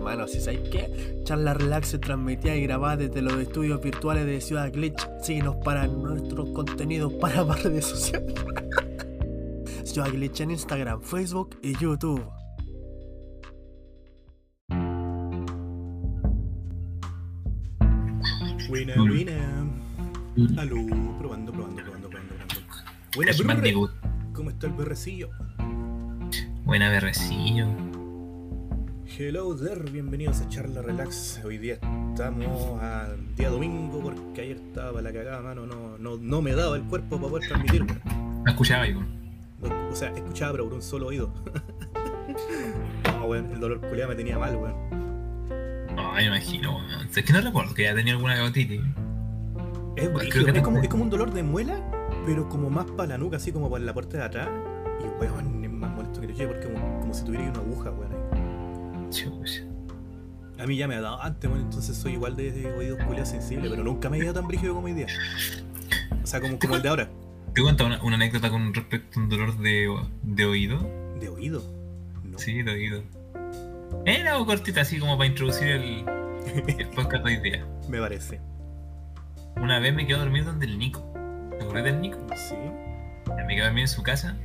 hermano, si sabes qué, Charla Relax se transmitía y grababa desde los estudios virtuales de Ciudad Glitch. Síguenos para nuestros contenidos para más redes sociales. Ciudad Glitch en Instagram, Facebook y YouTube. Buena, buena. Aló, probando, probando, probando, probando, probando. Buena. ¿Cómo está el berrecillo? Buena berrecillo. Hello there, bienvenidos a Charla Relax. Hoy día estamos a día domingo porque ayer estaba para la cagada, mano. No, no, no me daba el cuerpo para poder transmitir, weón. Me escuchaba yo. No, o sea, escuchaba pero por un solo oído. no, weón, el dolor culiado me tenía mal, weón. Ay, me imagino, weón. Es que no recuerdo que haya tenido alguna gautitis. Es Creo brígido, que es, como, es como un dolor de muela, pero como más para la nuca, así como para la parte de atrás. Y weón, es más molesto que yo porque como, como si tuviera una aguja, weón. Chucha. A mí ya me ha dado antes, bueno, entonces soy igual de, de oídos culiados sensibles, pero nunca me ha ido tan brígido como hoy día. O sea, como, como el de ahora. ¿Te cuento una, una anécdota con respecto a un dolor de, de oído? ¿De oído? No. Sí, de oído. Era algo cortita, así como para introducir el, el podcast de hoy día. Me parece. Una vez me quedo dormido donde el Nico. ¿Te acordás del Nico? Sí. Me quedé dormido en su casa.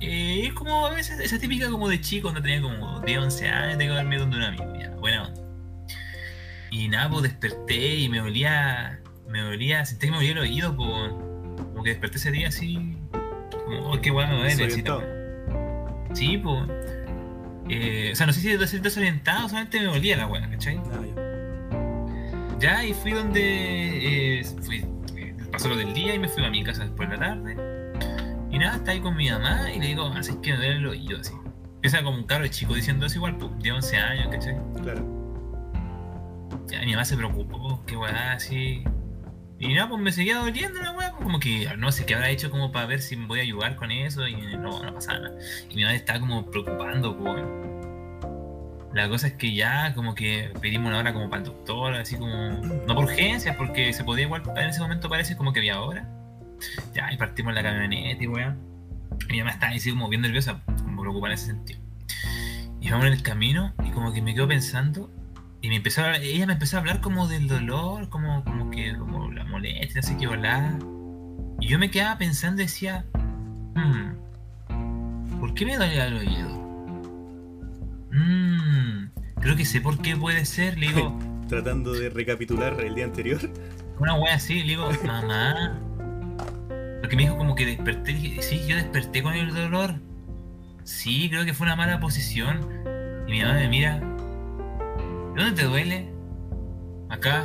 Eh, es como a veces esa típica como de chico, cuando tenía como 10, 11 años, te quedo dormido donde un amigo, ya, buena onda. Y nada, pues desperté y me olía, me olía, sentí que me olía el oído, pues, como que desperté ese día así, como, oh, qué guay me duele, así. Sí, pues. Eh, o sea, no sé si des- desorientado, solamente me olía la weá, ¿cachai? Ah, ya. Ya, y fui donde. eh, fui, pasó lo del día y me fui a mi casa después de la tarde. Y nada, está ahí con mi mamá y le digo, así que me duele el oído, así. Empieza como un cabro chico diciendo eso igual, pues, de 11 años, ¿cachai? Claro. Ya, mi mamá se preocupó, qué weá, así. Y nada, pues me seguía doliendo la weá, pues, como que no sé qué habrá hecho como para ver si me voy a ayudar con eso y no, no pasaba nada. Y mi mamá estaba como preocupando, pues. La cosa es que ya como que pedimos una hora como para el doctor, así como... No por urgencias, porque se podía igual, en ese momento parece como que había hora. Ya, y partimos en la camioneta y weá. Y mi mamá estaba así como bien nerviosa, como preocupada en ese sentido. Y vamos en el camino y como que me quedo pensando y me empezó a, ella me empezó a hablar como del dolor, como, como que como la molestia, así que volá. Y yo me quedaba pensando y decía, "Hmm, ¿por qué me duele el oído? Mmm, creo que sé por qué puede ser. Le digo, Tratando de recapitular el día anterior. una wea así, le digo, mamá. Porque me dijo como que desperté, dije, sí, yo desperté con el dolor. Sí, creo que fue una mala posición. Y mi mamá me mira, ¿dónde te duele? Acá.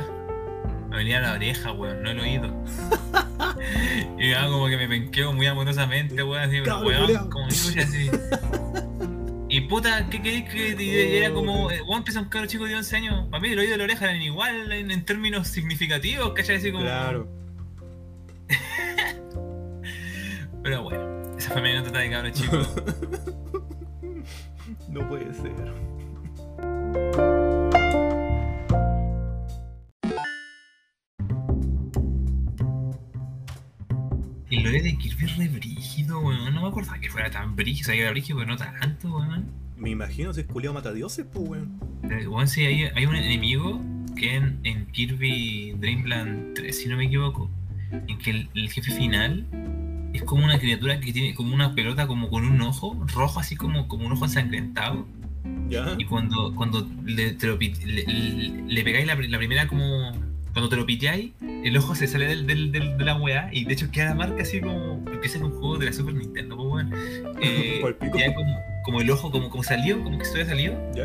Me venía la oreja, weón, no el oído. y mi mamá como que me penqueó muy amorosamente, weón, así, weón, como chucha, así. Y puta, ¿qué querés que te- era como, eh, weón, empieza un cabro chico de 11 años? Para mí el oído y la oreja eran igual en, en términos significativos, ¿cachai? Así como... Claro. Pero bueno, esa fue mi anécdota de cabro chico. No puede ser. El lore de Kirby es re brígido, weón. No me acordaba que fuera tan brígido. O sea, que era brígido, pero no tanto, weón. Me imagino si es culiado matadioses, pues, weón. Eh, Weón, sí, hay, hay un enemigo que en, en Kirby Dreamland 3, si no me equivoco, en que el, el jefe final es como una criatura que tiene como una pelota como con un ojo rojo, así como, como un ojo ensangrentado. ¿Ya? Y cuando, cuando le, te lo pit- le, le- le pegáis la, la primera como... Cuando te lo piteáis, el ojo se sale del, del, del- de la weá y de hecho queda la marca así como... Empieza con un juego de la Super Nintendo, pues weón. Eh, como, como el ojo, como, como salió, como que se hubiera salido. ¿Ya?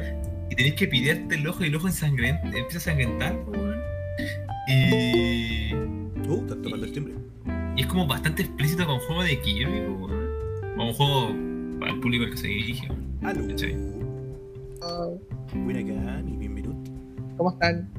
Y tenés que pitearte el ojo y el ojo ensangrenta, empieza a sangrentar, pues. Y... Uh, están tocando el timbre. Como bastante explícito para un juego de Kirby, weón. Para un juego para el público al que se dirige. Aló. Sí. Buena Cani, bienvenido. ¿Cómo están?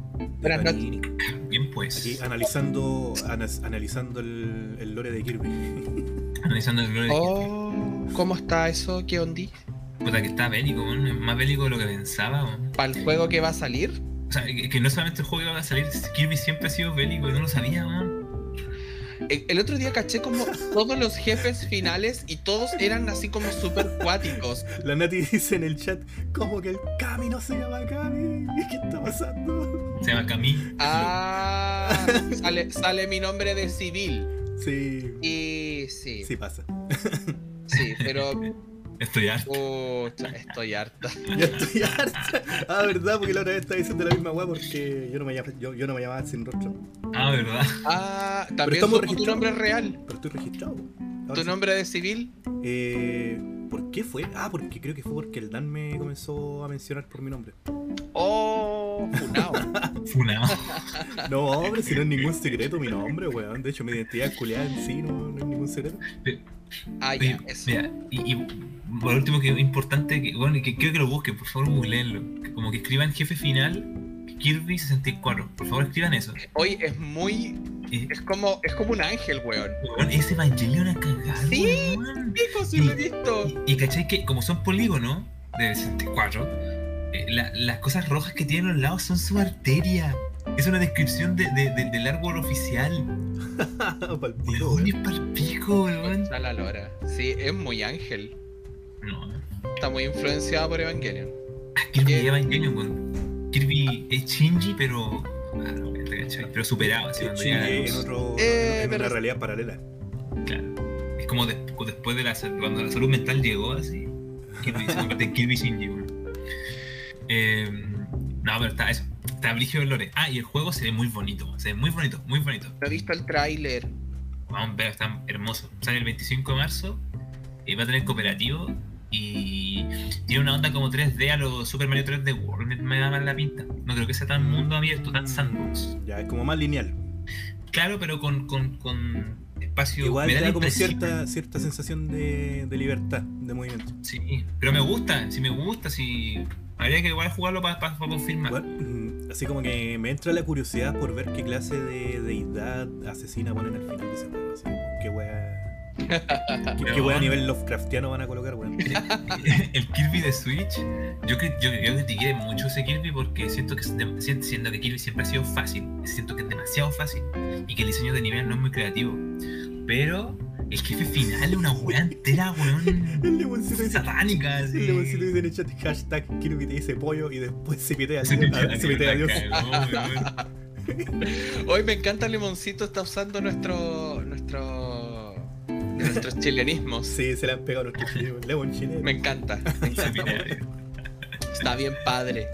Buenas noches. Bien pues. Aquí analizando, anas- analizando el, el lore de Kirby. Analizando el lore de Kirby. Oh, ¿cómo está eso? ¿Qué ondi? Puta que está bélico, weón, es más bélico de lo que pensaba. weón. ¿Para el juego que va a salir? O sea, que, que no solamente el juego que va a salir, Kirby siempre ha sido bélico y no lo sabía, weón. El, el otro día caché como todos los jefes finales y todos eran así como súper cuáticos. La Nati dice en el chat, ¿cómo que el Cami no se llama Cami? ¿Qué está pasando? Se llama Camille. Ah, sale, sale mi nombre de civil. Sí, Y sí, sí sí, pasa. pero Estoy harto. pucha, estoy harta. Ya estoy harta. Ah, verdad, porque la otra vez estaba diciendo la misma weá porque yo no me llamaba, yo, yo no me llamaba sin rostro. Ah, ¿verdad? Ah, Pero también estamos supo tu nombre real. Pero estoy registrado. Ahora Tu sí. nombre de civil. Eh, ¿Por qué fue? Ah, porque creo que fue porque el Dan me comenzó a mencionar por mi nombre. Oh, funao. Funado. No, hombre, si no es ningún secreto mi nombre, weón. De hecho, mi identidad culiada en sí no, no es ningún secreto. Ah, ya, eso. mira, y, y por último, que es importante, que, bueno, y que quiero que lo busquen, por favor, googleenlo. Como que escriban jefe final Kirby 64. Por favor, escriban eso. Hoy es muy. Eh, Es como, es como un ángel, weón. ese Evangelion a cagar, Sí. weón. Hijo, sí lo he visto. Y, y cachai que, como son polígonos de 64, eh, la- las cosas rojas que tienen a los lados son su arteria. Es una descripción de, de- de- del árbol oficial. Palpito, Weón, es palpico, weón. La lora. Sí, es muy ángel. No, Está muy influenciado por Evangelion. Ah, Kirby ¿Qué? Evangelion, weón. Kirby es Shinji, pero. Ah, no, Pero superado, así cuando Sí, llega la en, otro, Eh, en una pero- realidad paralela. Claro. Es como des- después de la cuando la salud mental llegó así. Kirby se convierte en Kirby Shinji, weón. Eh, no, pero está eso. Está Brigio Lore. Ah, y el juego se ve muy bonito. Se ve muy bonito, muy bonito. No he visto el tráiler. Vamos a ver, está hermoso. Sale el 25 de marzo. Y va a tener cooperativo. Y tiene una onda como 3D a los Super Mario 3D World. Me, me da mal la pinta. No creo que sea tan mundo abierto, tan sandbox. Ya, es como más lineal. Claro, pero con, con, con espacio. Igual me da como cierta, cierta sensación de, de libertad, de movimiento. Sí, pero me gusta, si me gusta, si. Habría que igual jugarlo para confirmar. Mm, así como que me entra la curiosidad por ver qué clase de deidad asesina ponen al final de ese juego. Así, como, qué wea. ¿Qué, qué wea a nivel Lovecraftiano van a colocar, weón? el Kirby de Switch, yo, yo, yo critiqué mucho ese Kirby porque siento que, siento que Kirby siempre ha sido fácil, siento que es demasiado fácil y que el diseño de nivel no es muy creativo. Pero el jefe final es una wea entera, El weón. dice, satánica, el así. lemoncito dice en el chat hashtag Kirby te dice pollo y después se pitea Se a- pitea, se pitea a Dios. Hoy me encanta Limoncito está usando nuestro. nuestro. nuestros chilenismos. Sí, se le han pegado a nuestro chileno, Lemon chileno. Me encanta. Está bien padre.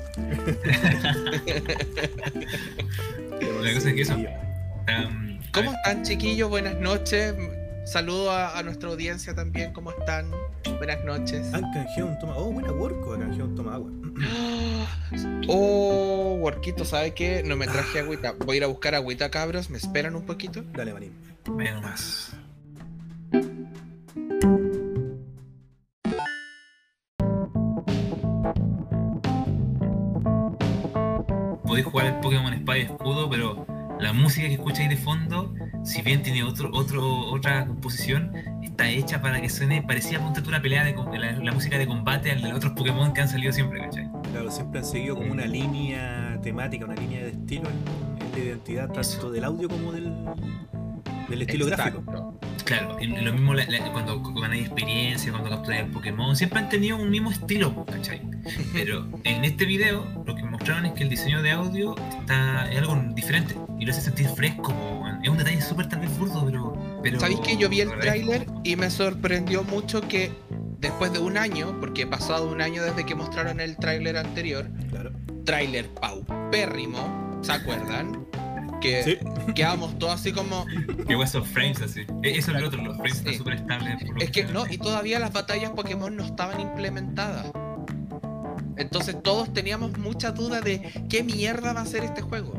La cosa es que eso. Um, ¿Cómo están, chiquillos? Buenas noches. Saludo a, a nuestra audiencia también. ¿Cómo están? Buenas noches. Han canjeado un toma. Oh, buena worko, ha canjeado un toma agua. Oh, Worquito, ¿sabe qué? No me traje agüita. Voy a ir a buscar agüita, cabros. ¿Me esperan un poquito? Dale, manín. Vaya nomás. Podéis jugar el Pokémon Espada y Escudo, pero la música que escucháis de fondo, si bien tiene otro, otro, otra composición, está hecha para que suene parecía ponte tú una pelea de la, la música de combate al de los otros Pokémon que han salido siempre, ¿cachai? Claro, siempre han seguido como una línea temática, una línea de estilo en, en la identidad tanto Eso. del audio como del, del estilo gráfico. Exacto. Claro, y lo mismo la- la- cuando ganáis experiencia, cuando capturáis el Pokémon, siempre han tenido un mismo estilo, ¿cachai? Pero en este video lo que mostraron es que el diseño de audio está, es algo diferente y lo hace sentir fresco. Es un detalle súper vez burdo, pero. pero ¿Sabéis que yo vi el tráiler y me sorprendió mucho que después de un año, porque he pasado un año desde que mostraron el tráiler anterior, Claro. tráiler paupérrimo, ¿se acuerdan? Que Sí. quedamos todos así como... Que weón, esos frames así. E- Eso es lo otro, los frames están Sí. súper estables. Es que no, y todavía las batallas Pokémon no estaban implementadas. Entonces todos teníamos mucha duda de qué mierda va a ser este juego.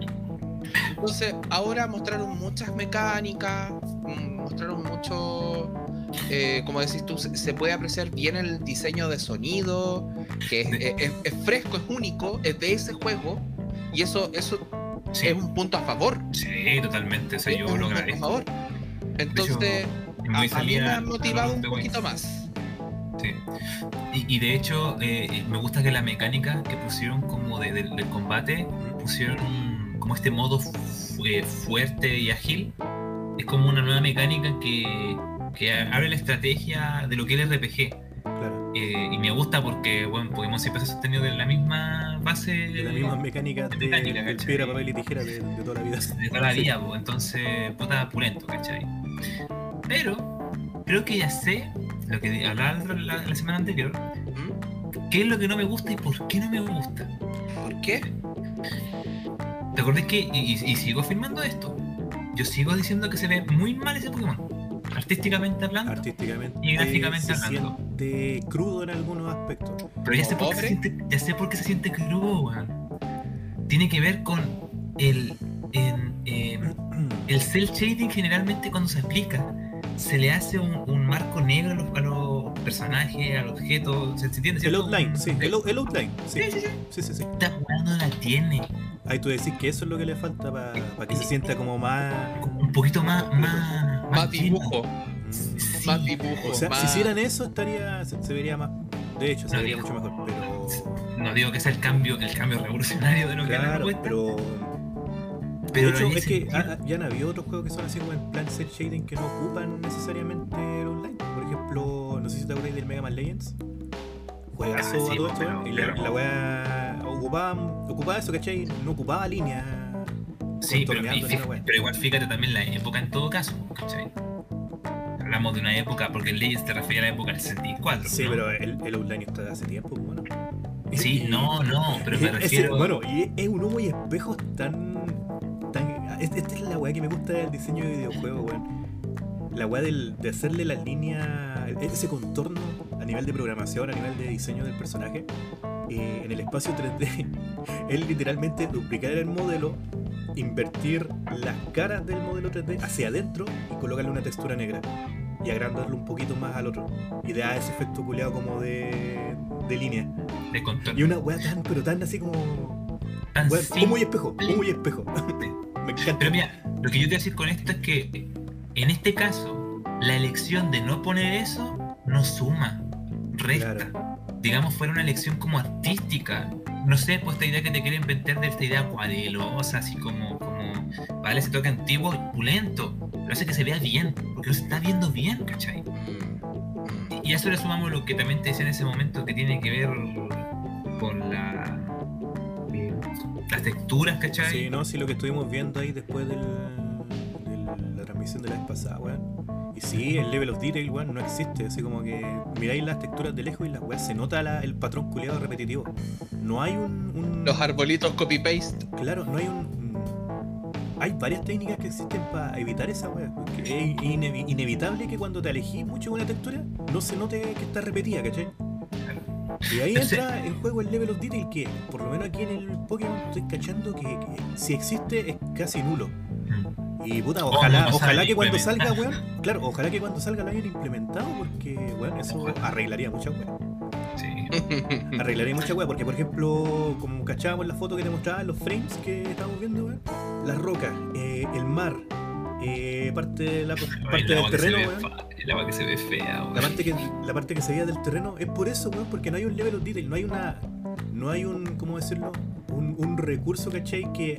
Entonces ahora mostraron muchas mecánicas, mm, mostraron mucho, eh, como decís tú, se, puede apreciar bien el diseño de sonido, que es- es fresco, es único, es de ese juego, y eso, eso Sí, es un punto a favor. sí, totalmente. O sea, yo lo a agradezco. favor. Entonces, a, mí salida, me ha motivado un poquito más. Sí. Y, y de hecho, eh, me gusta que la mecánica que pusieron como de- del- del combate, pusieron como este modo eh, fuerte y ágil, es como una nueva mecánica que, que abre la estrategia de lo que es el RPG. Claro. Eh, y me gusta porque, bueno, Pokémon siempre se ha sostenido de la misma base De las mismas mecánicas de, mecánica, del ¿cachai? piedra, papel y tijera de, de toda la vida. de toda la vida, pues, entonces, puta, pulento, ¿cachai? Pero, creo que ya sé lo que hablaba la, la- la semana anterior, qué es lo que no me gusta y por qué no me gusta. ¿Por qué? ¿Te acordás que, y sigo afirmando esto, yo sigo diciendo que se ve muy mal ese Pokémon, artísticamente hablando, Artísticamente Y gráficamente se hablando. siente crudo en algunos aspectos. pero ya sé, por qué se siente, ya sé por qué se siente crudo, weón. Tiene que ver con el, en, em, el cel shading generalmente cuando se aplica se le hace un, un marco negro a los, a los personajes, al objeto, ¿se, se entiende? El outline, sí, el, out- el outline, sí. Sí, sí, sí. Sí, sí. Esta no la tiene. Ahí tú decís que eso es lo que le falta para que se sienta como más. Un poquito más, más, Más dibujo. Sí. Más dibujo. O sea, más... si hicieran eso estaría se, se vería más. De hecho, se No, vería digo- mucho mejor. Pero No digo que sea el cambio, el cambio revolucionario de lo que era claro, pero. pero de hecho, es que ah, ya han habido otros juegos que son así como en plan cel shading que no ocupan necesariamente el online. Por ejemplo, no sé si te acuerdas del Mega Man Legends. Juegazo Ah, sí, a todo esto, pero- y la, pero- la weá ocupaba, ocupaba eso, ¿cachai? No ocupaba línea. Sí, pero, y pero igual fíjate también la época en todo caso, ¿cachai? Hablamos de una época, porque el Legends te refiere a la época del 64. Sí, ¿no? pero el, el online está de hace tiempo, pues, bueno. Sí, no, no, pero me refiero. bueno, y es un humo y espejos tan. tan es- esta es la weá que me gusta del diseño de videojuegos, weón. La weá del- de hacerle la línea. ese contorno a nivel de programación, a nivel de diseño del personaje. eh, en el espacio 3D, es literalmente duplicar el modelo, invertir las caras del modelo 3D hacia adentro y colocarle una textura negra. Y agrandarlo un poquito más al otro. Y da ese efecto culeado como de, de línea. de contorno Y una weá tan, pero tan así como. tan humo y espejo, humo y espejo. Me encanta. Pero mira, lo que yo te voy a decir con esto es que en este caso, la elección de no poner eso no suma, resta. Claro. Digamos, fuera una elección como artística. No sé, pues esta idea que te quieren vender de esta idea acuarelosa, así como, como vale, ese toque antiguo y pulento. Lo hace que se vea bien, porque no se está viendo bien, ¿cachai? Y a eso le sumamos lo que también te decía en ese momento que tiene que ver con la, las texturas, ¿cachai? Sí, no, sí, lo que estuvimos viendo ahí después de la transmisión de la vez pasada, weón. Y sí, el level of detail, weón, no existe. Así como que miráis las texturas de lejos y las weas se nota la- el patrón culiado repetitivo. No hay un. un- Los arbolitos copy-paste. Claro, no hay un. un- Hay varias técnicas que existen para evitar esa wea. porque Es inevi- inevitable que cuando te alejís mucho de una textura no se note que está repetida, ¿cachai? Y ahí entra en juego el level of detail que, por lo menos aquí en el Pokémon, estoy cachando que, que si existe es casi nulo. Y puta, ojalá, no ojalá que cuando salga, weón, claro, ojalá que cuando salga lo hayan implementado porque, weón, eso Ojalá. arreglaría muchas weas. Sí. Arreglaría muchas weas, porque por ejemplo, como cachábamos en la foto que te mostraba, los frames que estábamos viendo, weón, las rocas, eh, el mar, eh, parte, de la, parte del agua que se terreno, weón. el agua que se ve fea, weón. La parte, que, la parte que se veía del terreno es por eso, weón, porque no hay un level of detail, no hay una. No hay un. ¿Cómo decirlo? Un, un recurso, ¿cachai? Que,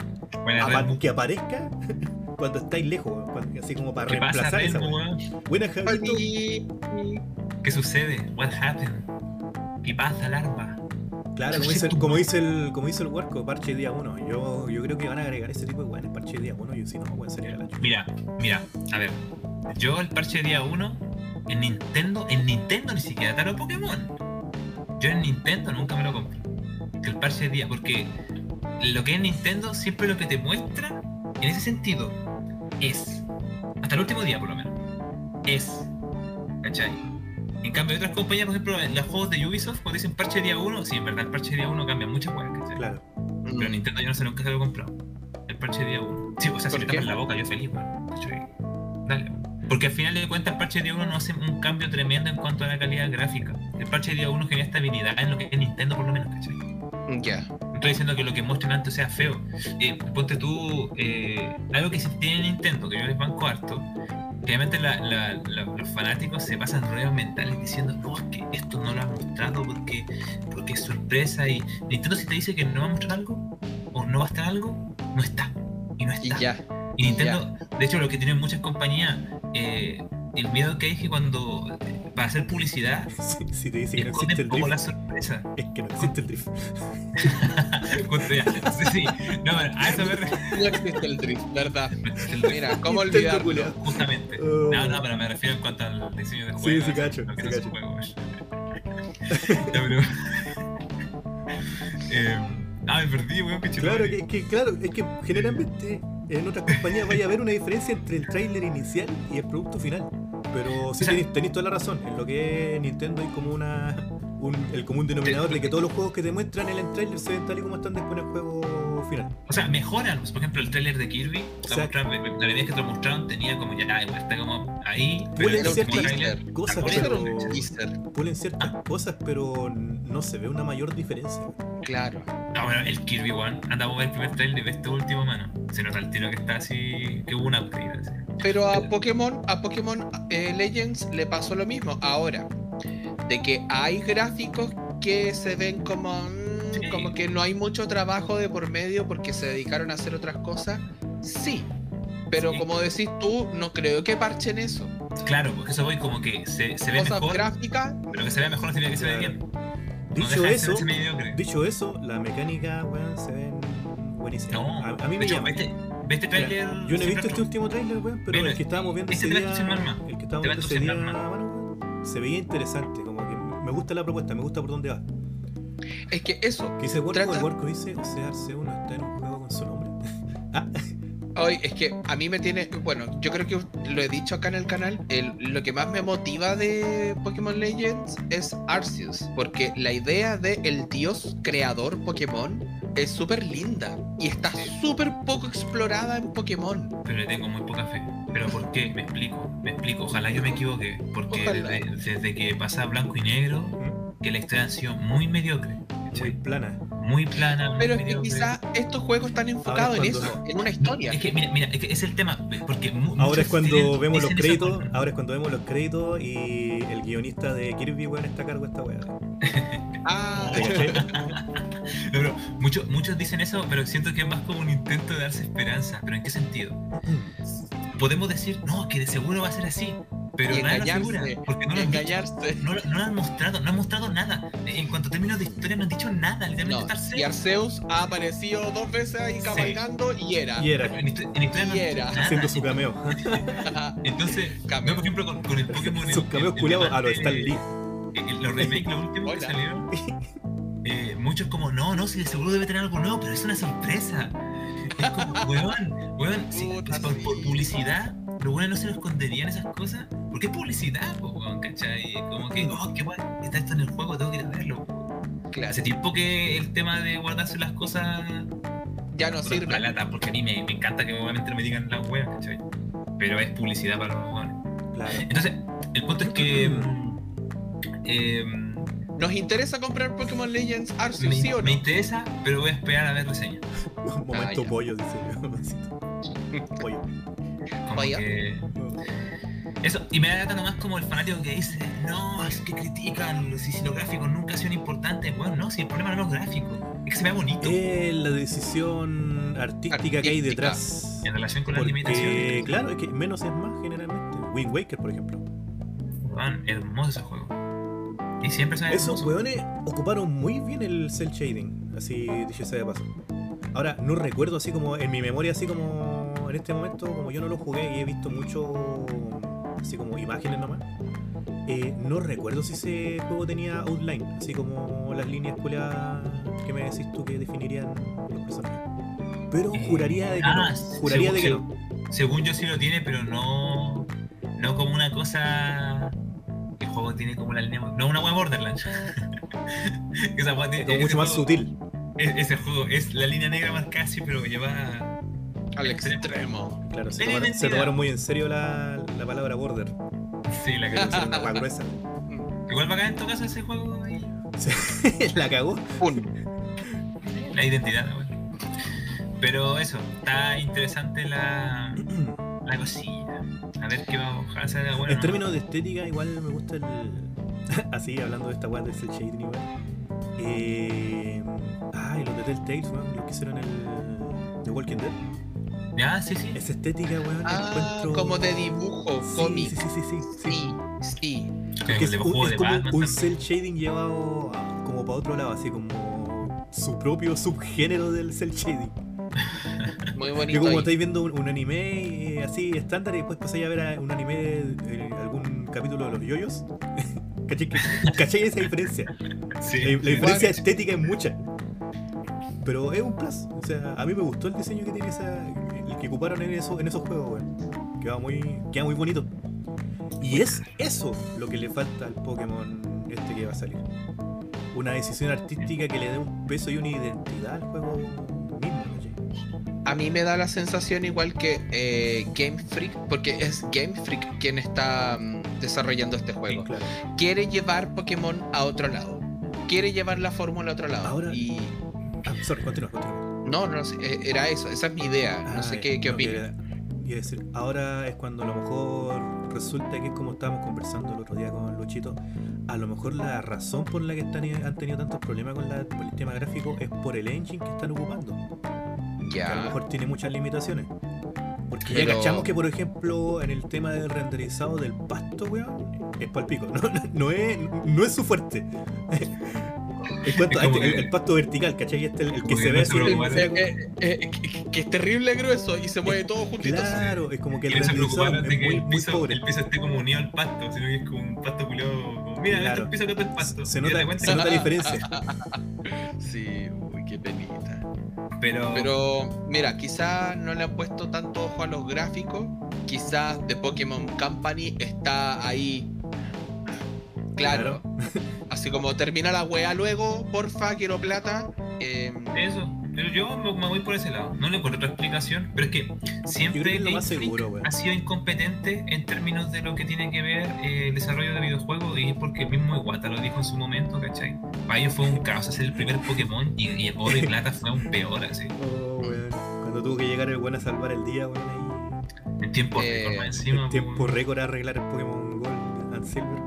apa- que aparezca cuando estáis lejos, así como para ¿Qué pasa, reemplazar esa? Buena Javito. ¿Qué sucede? What happened? ¿Qué pasa, larva? Claro, como dice, el- como dice el, como dice el Warco, parche día 1. Yo, yo creo que van a agregar ese tipo de weones, parche día 1, y si no, weón, sería la chucha. Mira, mira, a ver. Yo el parche día 1 en Nintendo, en Nintendo ni siquiera te lo Pokémon. Yo en Nintendo nunca me lo compro. El parche día, porque lo que es Nintendo siempre lo que te muestra, en ese sentido, es, hasta el último día por lo menos, es, ¿cachai? En cambio, otras compañías, por ejemplo, en los juegos de Ubisoft, cuando dicen parche día 1, sí, en verdad el parche día 1 cambia muchas cosas, ¿cachai? Claro. Pero Nintendo yo no sé nunca se lo he comprado. El parche día 1. Sí, o sea, si ¿Por le qué? tapas la boca, yo feliz, weón. ¿cachai? Dale. Porque al final de cuentas el parche día 1 no hace un cambio tremendo en cuanto a la calidad gráfica. El parche día 1 genera estabilidad en lo que es Nintendo por lo menos, ¿cachai? Ya. Estoy diciendo que lo que muestren antes sea feo. Eh, ponte tú, eh, algo que sí tiene Nintendo, que yo les banco harto, que obviamente la- la- la- los fanáticos se pasan rollos mentales diciendo, no, es que esto no lo han mostrado porque, porque es sorpresa y Nintendo si te dice que no va a mostrar algo o no va a estar algo, no está. Y no Y está. ya. Y Nintendo, de hecho, lo que tienen muchas compañías, eh, el miedo que hay es que cuando, para hacer publicidad, Si, si te dice que no existe el como drift, la sorpresa. es que no existe el drift. Sí, sí, no, pero a eso me refiero. No existe el drift, ¿verdad? El drift, Mira, ¿cómo olvidarlo? Justamente. Oh. No, no, pero me refiero en cuanto al diseño de Sí, juego. sí, cacho, sí, no cacho. un juego, pero... eh, ah, me perdí, weón, pinche Claro, que- claro, es que generalmente en otras compañías vaya a haber una diferencia entre el tráiler inicial y el producto final. Pero sí O sea- tenéis, toda la razón. En lo que es Nintendo hay como una un- el común denominador de que todos los juegos que te muestran en el tráiler se ven tal y como están después en el juego final. O sea, mejoran. Por ejemplo, el trailer de Kirby, la, es que te lo mostraron, tenía como ya, igual está como ahí. Pulen ciertas cosas, pero- Pulen Ah. cosas, pero no se ve una mayor diferencia. claro. No, bueno, el Kirby One, andamos a ver el primer trailer y ves este último, mano. Se nota el tiro que está así, que hubo una upgrade. así. Pero a Pokémon, a Pokémon eh, Legends le pasó lo mismo. Ahora, de que hay gráficos que se ven como, mm, Sí. como que no hay mucho trabajo de por medio porque se dedicaron a hacer otras cosas, sí. Pero Sí. como decís tú, no creo que parchen eso. Claro, porque eso voy como que se, se ve Cosas mejor, gráficas, pero que se vea mejor no significa que se ve bien. No Dicho eso, dicho eso, la mecánica, weón, se ven buenísimas. No, a, a mí me hecho, llama. ¿viste, ¿ves este trailer? Yo no he visto este último trailer, weón, pero Bueno, el que estábamos viendo ese día, el que estábamos viendo ese día, se veía interesante, me gusta la propuesta, me gusta por dónde va. es que eso. Que dice Worko, Trata- el Worko dice, o sea, Arceo está en un juego con su nombre. ah, Hoy es que a mí me tiene, bueno, yo creo que lo he dicho acá en el canal, el- lo que más me motiva de Pokémon Legends es Arceus, porque la idea de el dios creador Pokémon es súper linda y está súper poco explorada en Pokémon. Pero le tengo muy poca fe. ¿Pero por qué? Me explico, me explico. Ojalá yo me equivoque. Porque desde, desde que pasa blanco y negro, que la historia ha sido muy mediocre. muy plana. Muy plana, muy Pero es que mediocre. quizá estos juegos están enfocados en eso, en una historia. Es que, mira, mira, es que es el tema. Porque Ahora es cuando vemos los créditos, ahora es cuando vemos los créditos y el guionista de Kirby, weón, está a cargo de esta weá. Ah, pero muchos, muchos dicen eso, pero siento que es más como un intento de darse esperanza. ¿Pero en qué sentido? Podemos decir, no, que de seguro va a ser así. Pero y nada lo engañarse, Porque no lo han dicho. No, lo- no lo han mostrado, no han mostrado nada. En cuanto a términos de historia no han dicho nada, literalmente No, está y. Arceus ha aparecido dos veces ahí Sí. cabalgando y era. Y era, En, histo- en historia no Y dicho era. nada. haciendo su cameo. Entonces, Cameo. no, por ejemplo, con, con el Pokémon. Sus el- cameos culiados a los de- Stan Lee. Los remakes, los últimos que salieron. eh, muchos como, no, no, si de seguro debe tener algo nuevo, pero es una sorpresa. Es como, weón, weón, si, por, publicidad, los weones no se lo esconderían esas cosas. ¿Por qué es publicidad, po, weón, cachai? Como que, oh, qué guay, está esto en el juego, tengo que ir a verlo. Claro, Hace tiempo que el tema de guardarse las cosas ya no sirve. la lata, porque a mí me, me encanta que obviamente me digan las weas, ¿cachai? Pero es publicidad para los weones. Claro. Entonces, el punto es que. em, ¿Nos interesa comprar Pokémon Legends Arceus, me, sí o me no? interesa, pero voy a esperar a ver reseñas. Momento ya. pollo, dice yo. pollo. Vaya. que. Eso, y me da lata nomás como el fanático que dice, no, es que critican si, si los gráficos nunca son importantes. Bueno, no, si el problema no es los gráficos, es que se vea bonito. Es la decisión artística, que hay Artística. detrás. En relación con las Porque, limitaciones. claro, es que menos es más generalmente. Wind Waker, por ejemplo. Weón, hermoso ese juego. Y siempre se ve Esos weones ocuparon muy bien el cel shading, así dicho sea de paso. Ahora, no recuerdo así como en mi memoria, así como en este momento, como yo no lo jugué y he visto mucho, así como imágenes nomás. eh, no recuerdo si ese juego tenía outline, así como las líneas culiadas que me decís tú que definirían los personajes. Pero Eh, juraría de que ah, no. Juraría según- de que no. Según yo sí lo tiene, pero no. No como una cosa. Juego tiene como la línea. No una web Borderlands. Esa tiene- Como ese mucho más juego- sutil. es- Ese juego es la línea negra más casi, pero lleva. Al extremo. Claro, se tomaron, se identidad. tomaron muy en serio la, la palabra border. Sí, la cagó. una hueá gruesa. Igual bacán en tu caso ese juego ahí. la cagó. Un. La identidad. Pero eso, está interesante la, la cosilla. A ver qué va, ojalá salga bueno. En ¿no? términos de estética, igual me gusta el. Así, hablando de esta weá del cel shading igual. Eh... Ah, y los de Telltale, weón, los que hicieron el. The Walking Dead. Ya, sí, sí. Esa estética, weón, Ah, encuentro... como de dibujo, Sí, cómic. Sí, sí, sí, sí. sí. Sí, sí. Que Que es, es de como Batman un cel shading llevado a- como para otro lado, así como su propio subgénero del cel shading. Muy Que bonito. como ahí. estáis viendo un, un anime eh, así estándar y después pasáis a ver a un anime de algún capítulo de los yoyos. ¿Cachai? que- ¿Cachai esa diferencia? Sí. La, diferencia estética es mucha. Pero es un plus. O sea, a mí me gustó el diseño que tiene esa. el que ocuparon en, eso, en esos juegos, weón. Queda muy, queda muy bonito. Y es eso lo que le falta al Pokémon este que va a salir. Una decisión artística que le dé un peso y una identidad al juego mismo, ¿cachai? A mí me da la sensación igual que eh, Game Freak, porque es Game Freak quien está mm, desarrollando este juego. Claro. Quiere llevar Pokémon a otro lado. Quiere llevar la fórmula a otro lado. Ahora- Y Ah, sorry, continúa, continúa. no, no eh, era eso, esa es mi idea. No sé Ah, qué, qué opinas. a decir, ahora es cuando a lo mejor resulta que es como estábamos conversando el otro día con Luchito, a lo mejor la razón por la que están, han tenido tantos problemas con, la, con el tema gráfico es por el engine que están ocupando. Que a lo Ya. mejor tiene muchas limitaciones. Porque ya Pero- cachamos que, por ejemplo, en el tema del renderizado del pasto, weón, es palpico. No, no, no es, no es su fuerte. Es como este- el, que- el pasto vertical, ¿cachai? Este, el, el que se ve así. el-. Eh, eh, que, es terrible grueso y se mueve todo juntito. Claro, es como que el renderizado es que muy, el muy piso, pobre. el piso esté como unido al pasto, sino que es como un pasto culiado. Como, mira, este Claro. es el piso que está el pasto. Se nota- se nota la diferencia. Sí, uy, qué penita. Pero, Pero mira, quizás no le han puesto tanto ojo a los gráficos. Quizás The Pokémon Company está ahí. Claro. Así como termina la weá luego, porfa, quiero plata. Eh, eso. Pero yo me, me voy por ese lado. No le encuentro otra explicación. Pero es que siempre que Game Freak ha sido incompetente en términos de lo que tiene que ver eh, el desarrollo de videojuegos. Y es porque el mismo Iwata lo dijo en su momento, ¿cachai? Para ellos fue un caos hacer el primer Pokémon y, y oro y plata fue un peor, así. Oh, weón. Cuando tuvo que llegar el buen a salvar el día, weón, ahí. En tiempo Eh, récord más encima. En tiempo pues, récord a arreglar el Pokémon Gold and Silver.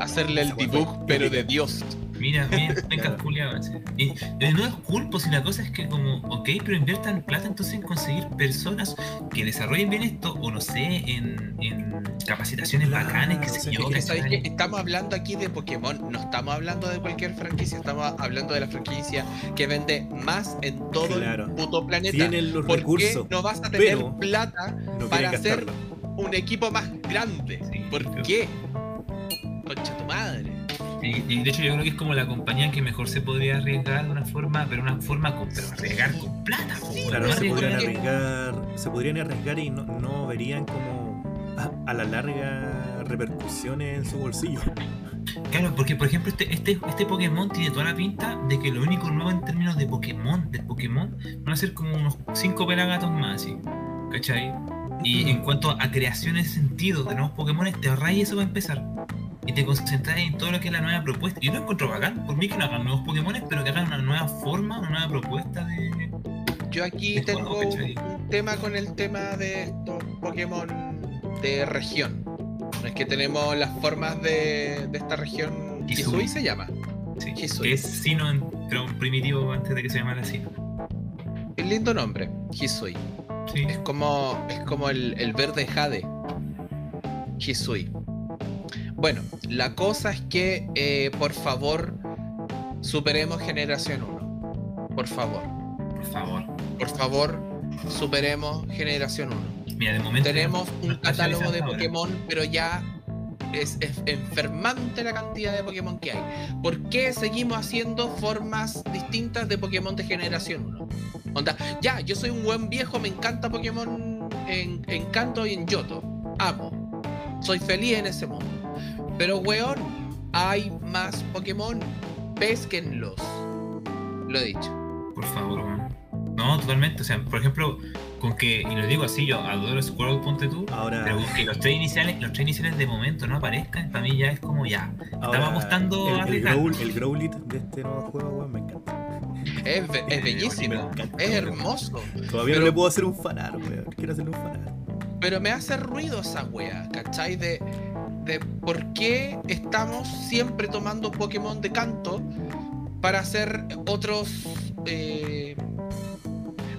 hacerle el debug, pero de. Dios. Mira, mira, así. Y, y no es culpo, si la cosa es que como, ok, pero inviertan plata entonces en conseguir personas que desarrollen bien esto, o no sé, en, en capacitaciones Claro, bacanes, que sí. yo, Es que. Estamos hablando aquí de Pokémon, no estamos hablando de cualquier franquicia, estamos hablando de la franquicia que vende más en todo Claro. el puto planeta. Tienen los ¿Por recursos. qué no vas a tener plata No para hacer gastarlo. un equipo más grande? Sí, ¿Por pero- qué? Concha tu madre. Y, y de hecho yo creo que es como la compañía que mejor se podría arriesgar de una forma, pero una forma con, pero arriesgar con plata. weón, Claro, se podrían arriesgar, se podrían arriesgar y no, no verían como a, a la larga repercusiones en su bolsillo. Claro, porque por ejemplo este, este, este Pokémon tiene toda la pinta de que lo único nuevo en términos de Pokémon, del Pokémon, van a ser como unos 5 pelagatos más, ¿sí? ¿cachai? Y en cuanto a creación de sentido de nuevos Pokémon, te ahorras eso va a empezar. Y te concentras en todo lo que es la nueva propuesta. Yo lo encuentro bacán, por mí que no hagan nuevos Pokémon, pero que hagan una nueva forma, una nueva propuesta de... Yo aquí Es tengo un tema con el tema de estos Pokémon de región. Es que tenemos las formas de, de esta región. Hisui se llama. Sí, Hisui. que es Sino, en- pero primitivo antes de que se llamara Sino. Un lindo nombre, Hisui. Sí. Es como, es como el, el verde jade. Hisui. Bueno, la cosa es que, eh, por favor, superemos generación 1. Por favor. Por favor. Por favor, superemos generación 1. Mira, de momento... Tenemos no un catálogo de ahora. Pokémon, pero ya es, es enfermante la cantidad de Pokémon que hay. ¿Por qué seguimos haciendo formas distintas de Pokémon de generación 1? Onda, ya, yo soy un buen viejo, me encanta Pokémon en, en Kanto y en Yoto. Amo. Soy feliz en ese mundo. Pero, weón, hay más Pokémon. Pésquenlos. Lo he dicho. Por favor, weón. No, totalmente. O sea, por ejemplo, con que, y lo digo así, yo adoro Squirrel, ponte tú, Ahora, pero que los tres iniciales, los tres iniciales de momento no aparezcan, para mí ya es como ya. ahora apostando a el, el, arriesgar. Growl, el Growlit de este nuevo juego, weón, me encanta. Es, be- es bellísimo. Es hermoso. Todavía Pero- no le puedo hacer un fanar, weón. Quiero hacerle un fanar. Pero me hace ruido esa wea, ¿cachai? De, de por qué estamos siempre tomando Pokémon de canto para hacer otros. eh,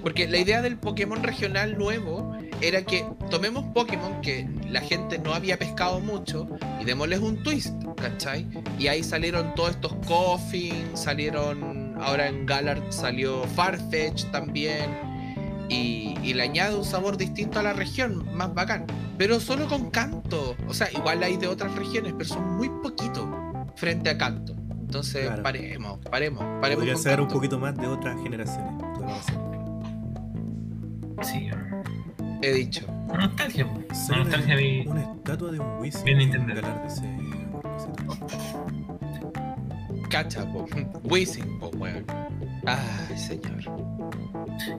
Porque la idea del Pokémon regional nuevo era que tomemos Pokémon que la gente no había pescado mucho y démosles un twist, ¿cachai? Y ahí salieron todos estos Coffin, salieron. Ahora en Galar salió Farfetch también. Y, y le añade un sabor distinto a la región, más bacán. Pero solo con canto. O sea, igual hay de otras regiones, pero son muy poquitos frente a canto. Entonces, Claro. paremos, paremos, paremos. Podría con ser un poquito más de otras generaciones. Sí, He dicho. nostalgia. po. La Sale nostalgia vi. Una estatua de un Wiz. Bien Nintendo. Cacha, po. Wizzing, po, weón. Ay, señor.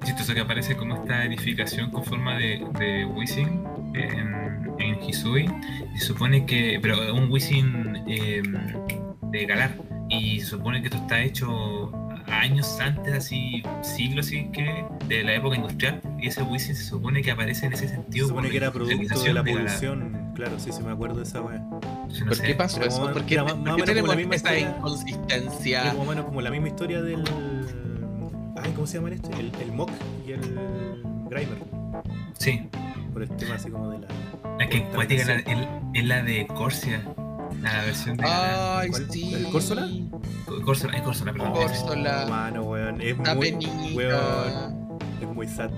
Es chistoso que aparece como esta edificación con forma de, de Wizzing en, en Hisui. Y se supone que. Pero un Wizzing eh, de Galar. Y se supone que esto está hecho años antes, así, siglos así que, de la época industrial. Y ese Wizzing se supone que aparece en ese Se sentido. supone como que era producto de la polución. Claro, sí, sí me acuerdo de esa weá. No ¿Por sé. qué pasó Pero eso? más- ¿Por qué, más- por como tenemos la misma esta inconsistencia? Es más o menos como la misma historia del. Ay, ¿cómo se llama este? El, el Mock y el Grimer. Sí, Por el tema así como de la. la que encuática es la, es- es la de Corsia. La versión de. Ay, ¿Cuál? sí. ¿El Córsola? Corsola, es Corsola, perdón. Córsola. Mano, weón. Es Una muy. penita. Weón. Es muy sad.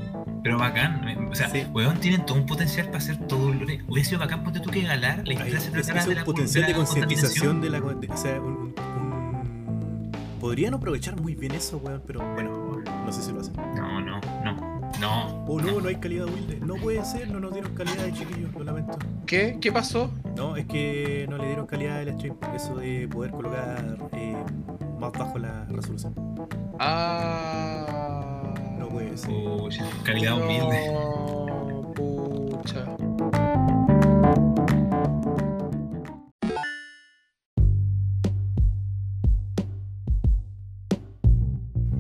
Pero bacán, o sea, Sí. weón, tienen todo un potencial para hacer todo un lore. Hubiera sido bacán, ponte tú que Galar, la historia se es, tratara de un la potencial de concientización de la. de- o sea, un, un- Podrían aprovechar muy bien eso, weón, pero bueno, no sé si lo hacen. No, no, no, no. Oh, no, no hay calidad humilde. No puede ser, no nos dieron calidad de chiquillos, lo lamento. ¿Qué? ¿Qué pasó? No, es que no le dieron calidad al stream. Eso de poder colocar eh, más bajo la resolución. Ah. No puede ser. Pucha, calidad humilde. No, pucha.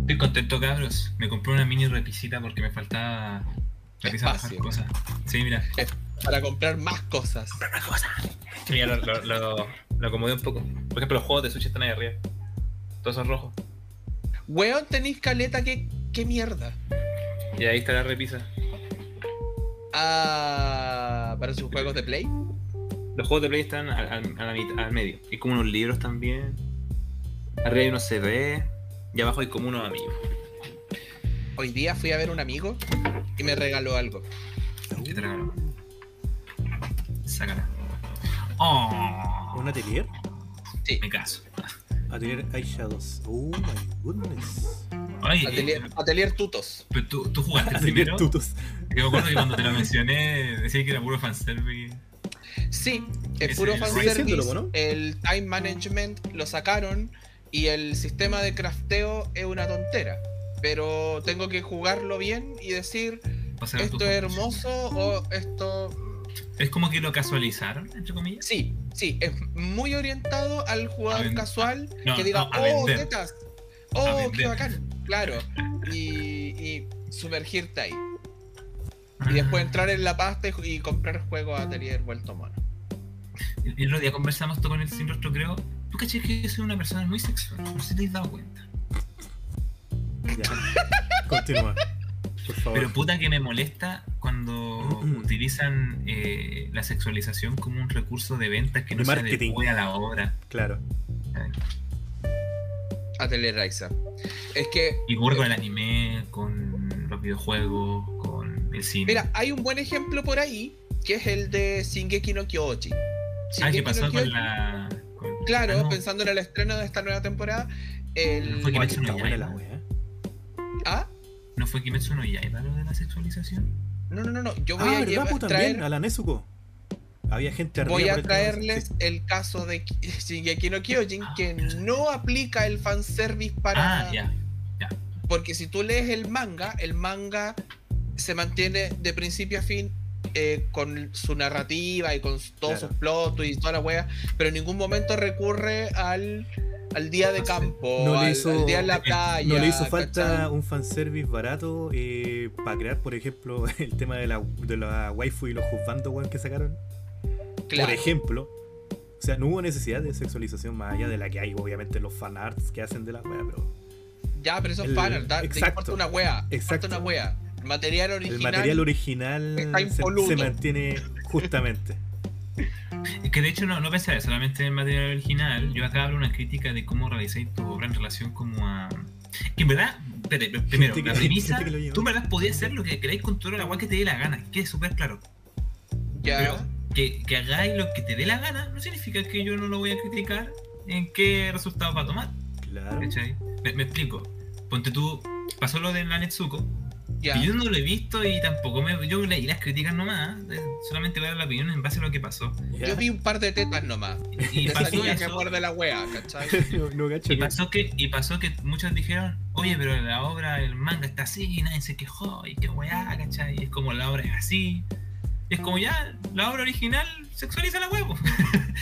Estoy contento, cabros. Me compré una mini repisita porque me faltaba repisar cosas. Sí, mira. Para comprar más cosas. Mira, lo, lo, lo, lo acomodé un poco. Por ejemplo, los juegos de Switch están ahí arriba. Todos son rojos. Weón, tenéis caleta, ¿qué, qué mierda? Y ahí está la repisa. Ah, para sus juegos de Play. Los juegos de Play están al, al- a la mitad, al medio. Hay como unos libros también. Arriba hay unos CD. Y abajo hay como unos amigos. Hoy día fui a ver un amigo y me regaló algo. ¿Qué te regaló? Sácala. Oh, ¿Un atelier? Sí, me caso. Atelier Eyeshadows. Oh my goodness. Ay, Atelier, eh, Atelier Tutos. pero tú, tú jugaste el Atelier primero. tutos. Yo me acuerdo que cuando te lo mencioné decía que era puro fanservice. Sí, Ese- puro fanservice, ¿no? el time management lo sacaron y el sistema de crafteo es una tontera. Pero tengo que jugarlo bien y decir, esto es hermoso o esto... Es como que lo casualizaron, entre comillas. Sí, sí, es muy orientado al jugador casual no, que diga, no, oh, tetas, oh, qué bacán, claro. Y, y sumergirte ahí. Y después entrar en la pasta y, y comprar juegos a Atelier vuelto mono. El, el otro día conversamos esto con el sin rostro, creo. Tú caché que yo soy una persona muy sexual. No sé si te has dado cuenta. Ya. Continúa. Por favor. Pero puta que me molesta cuando utilizan eh, la sexualización como un recurso de ventas que no se marketing. adecue a la obra. Claro. Atelier Raiza. Es que, Y ocurre con el anime, con los videojuegos, con el cine. mira, hay un buen ejemplo por ahí, que es el de Shingeki no Kyoji. ah, ¿qué pasó no con la. con- Claro, ah, no, pensando en el estreno de esta nueva temporada, el... Fue Oye, Kimetsu no la Yaiba. wea. ¿Ah? ¿No fue Kimetsu no Yaiba lo de la sexualización? No, no, no, no, yo voy Ah, a llevar- también, traer... a la Nezuko. Había gente Voy a traerles el caso de Ki- Shingeki no Kyojin Ah, que no aplica el fanservice para... Ah, ya. Porque si tú lees el manga, el manga se mantiene de principio a fin eh, con su narrativa y con todos Claro. sus plot y toda la wea, pero en ningún momento recurre al, al día de campo, No al, hizo- al día en la no playa. No le hizo falta ¿cachai? un fanservice barato eh, para crear, por ejemplo, el tema de la, de la waifu y los juzbandos weón, que sacaron. Claro. Por ejemplo. O sea, no hubo necesidad de sexualización más allá de la que hay, obviamente, los fanarts que hacen de la wea, pero. Ya, pero eso es El- fanart, da, te exacto. importa una wea. Exacto. una wea. El material El original. material original se, mantiene justamente. Es que de hecho no, no pensaba solamente en el material original. Yo acá hablo una crítica de cómo realizáis tu obra en relación como a. Que en verdad, espérate, primero, la premisa, tú en verdad podías hacer lo que queráis con toda la agua que te dé la gana, que es súper claro. Ya. Pero que, que hagáis lo que te dé la gana no significa que yo no lo voy a criticar en qué resultado va a tomar. Claro. ¿cachai? Me, me explico. Ponte tú, pasó lo de la Netsuko, ya. que yo no lo he visto y tampoco me. Yo leí las críticas nomás, eh, solamente voy a dar la opinión en base a lo que pasó. Ya. Yo vi un par de tetas nomás. Y De esa pasó, que eso- muerde la wea, ¿cachai? no, no y pasó que, y pasó que muchos dijeron, oye, pero la obra, el manga está así, y nadie se quejó, y qué weá, ¿cachai? Y es como la obra es así. Y es como ya, la obra original sexualiza la huevo.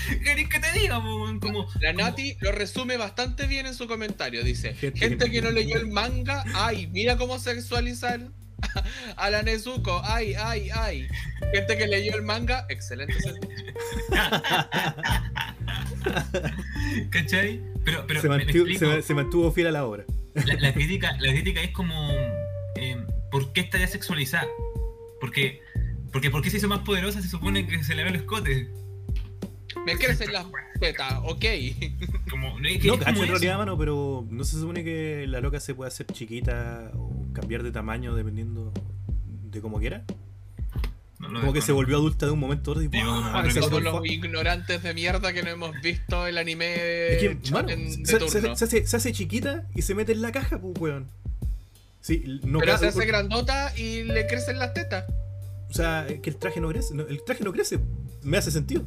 ¿Qué querés que te diga? Como, La como- Nati lo resume bastante bien en su comentario. Dice, Gente gente, que- no leyó el manga, ay, mira cómo sexualizan a la Nezuko, ay, ay, ay. Gente que leyó el manga, excelente. ¿Cachai? Pero, pero se, mantuvo, se, se mantuvo fiel a la obra. la, la crítica, la crítica es como eh, ¿por qué estaría sexualizada? Porque, porque ¿por qué se hizo más poderosa? Se supone que se le ve el escote. Me crecen las tetas, ok. Como, es que No, cacho en realidad, mano, pero no se supone que la loca se puede hacer chiquita o cambiar de tamaño dependiendo de cómo quiera. No Como que se volvió adulta de un momento a otro y Digo, ¡buah! como el los fa- ignorantes de mierda que no hemos visto el anime Es que, mano, de se, turno. se- se hace, se hace chiquita y se mete en la caja, pues, weón. Sí, no Pero se hace grandota y le crecen las tetas. O sea, que el traje no crece. no, el traje no crece. Me hace sentido.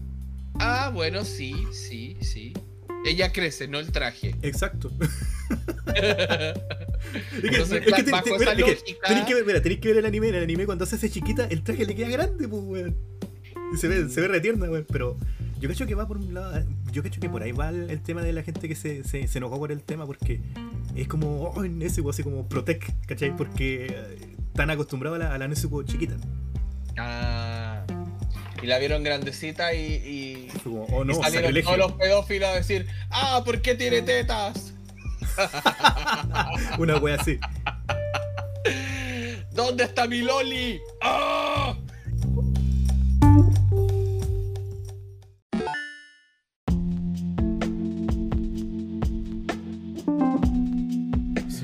Ah, bueno, sí, sí, sí. Ella crece, no el traje. Exacto. Entonces, es que mira, es que Tenéis que, ver, mira, tenéis que ver el anime. En el anime, cuando se hace chiquita, el traje le queda grande, pues, weón. Y se ve, se ve retierna, weón. Pero yo cacho que va por un lado. Yo cacho que por ahí va el, el tema de la gente que se, se, se enojó por el tema, porque es como. Oh, en Nezuko, así como Protect, ¿cachai? Porque eh, están acostumbrados a la, a la chiquita. Ah. Y la vieron grandecita y, y, oh no, y salieron sacrilegio. todos los pedófilos a decir, ah, ¿por qué tiene tetas? Una wea así. ¿Dónde está mi Loli? ¡Ah!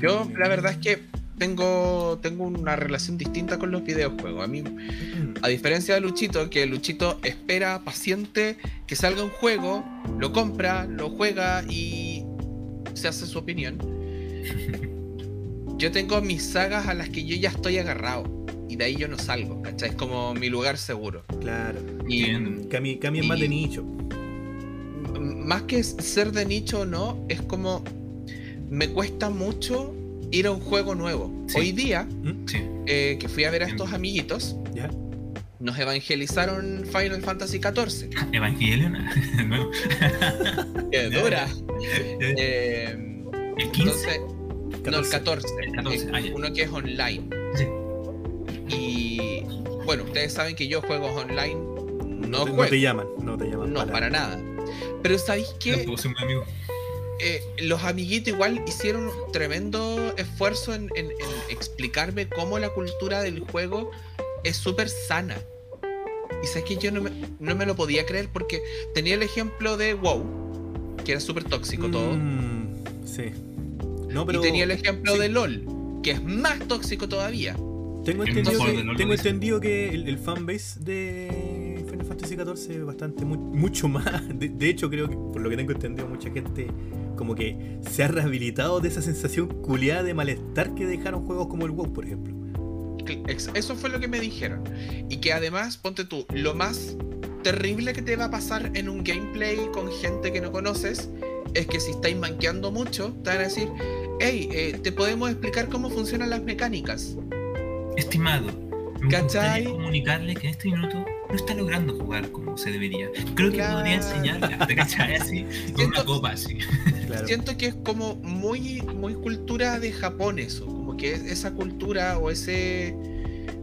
Yo, la verdad es que tengo, tengo una relación distinta con los videojuegos. A mí, a diferencia de Luchito, que Luchito espera paciente que salga un juego, lo compra, lo juega y se hace su opinión. Yo tengo mis sagas a las que yo ya estoy agarrado. Y de ahí yo no salgo, ¿cachai? Es como mi lugar seguro. Claro. Y. Cami, Cami es más de nicho. más que ser de nicho o no, es como me cuesta mucho ir a un juego nuevo. Sí. Hoy día, Sí. eh, que fui a ver a estos amiguitos, ¿Ya? nos evangelizaron Final Fantasy XIV. Evangelion. no. ¡Qué dura! Eh, El 15. entonces, no, el 14. El 14, eh, ah, uno que es online. Sí. Y bueno, ustedes saben que yo juegos online no, te, juego. no te llaman, no te llaman. No, para nada. Pero sabéis No que puedo ser un amigo. Eh, los amiguitos igual hicieron un tremendo esfuerzo en, en- en explicarme cómo la cultura del juego es súper sana. Y sabes que yo no me, no me lo podía creer porque tenía el ejemplo de WoW, que era súper tóxico todo. Mm, sí. No, pero y tenía el ejemplo sí. de LOL, que es más tóxico todavía. tengo entendido, que, tengo entendido que el, el fanbase de Final Fantasy XIV es bastante, mu- mucho más. De, de hecho, creo que por lo que tengo entendido, mucha gente como que se ha rehabilitado de esa sensación culiada de malestar que dejaron juegos como el WoW, por ejemplo. Eso fue lo que me dijeron. Y que además, ponte tú, lo más terrible que te va a pasar en un gameplay con gente que no conoces es que si estáis manqueando mucho, te van a decir, hey, eh, te podemos explicar cómo funcionan las mecánicas. Estimado, me ¿Cachai? gustaría comunicarle que en este minuto no está logrando jugar como se debería. Creo que Claro. podría enseñarle, ¿te cachai? Así, con Siento- una copa así. Claro. Siento que es como muy, muy cultura de Japón eso, como que esa cultura o ese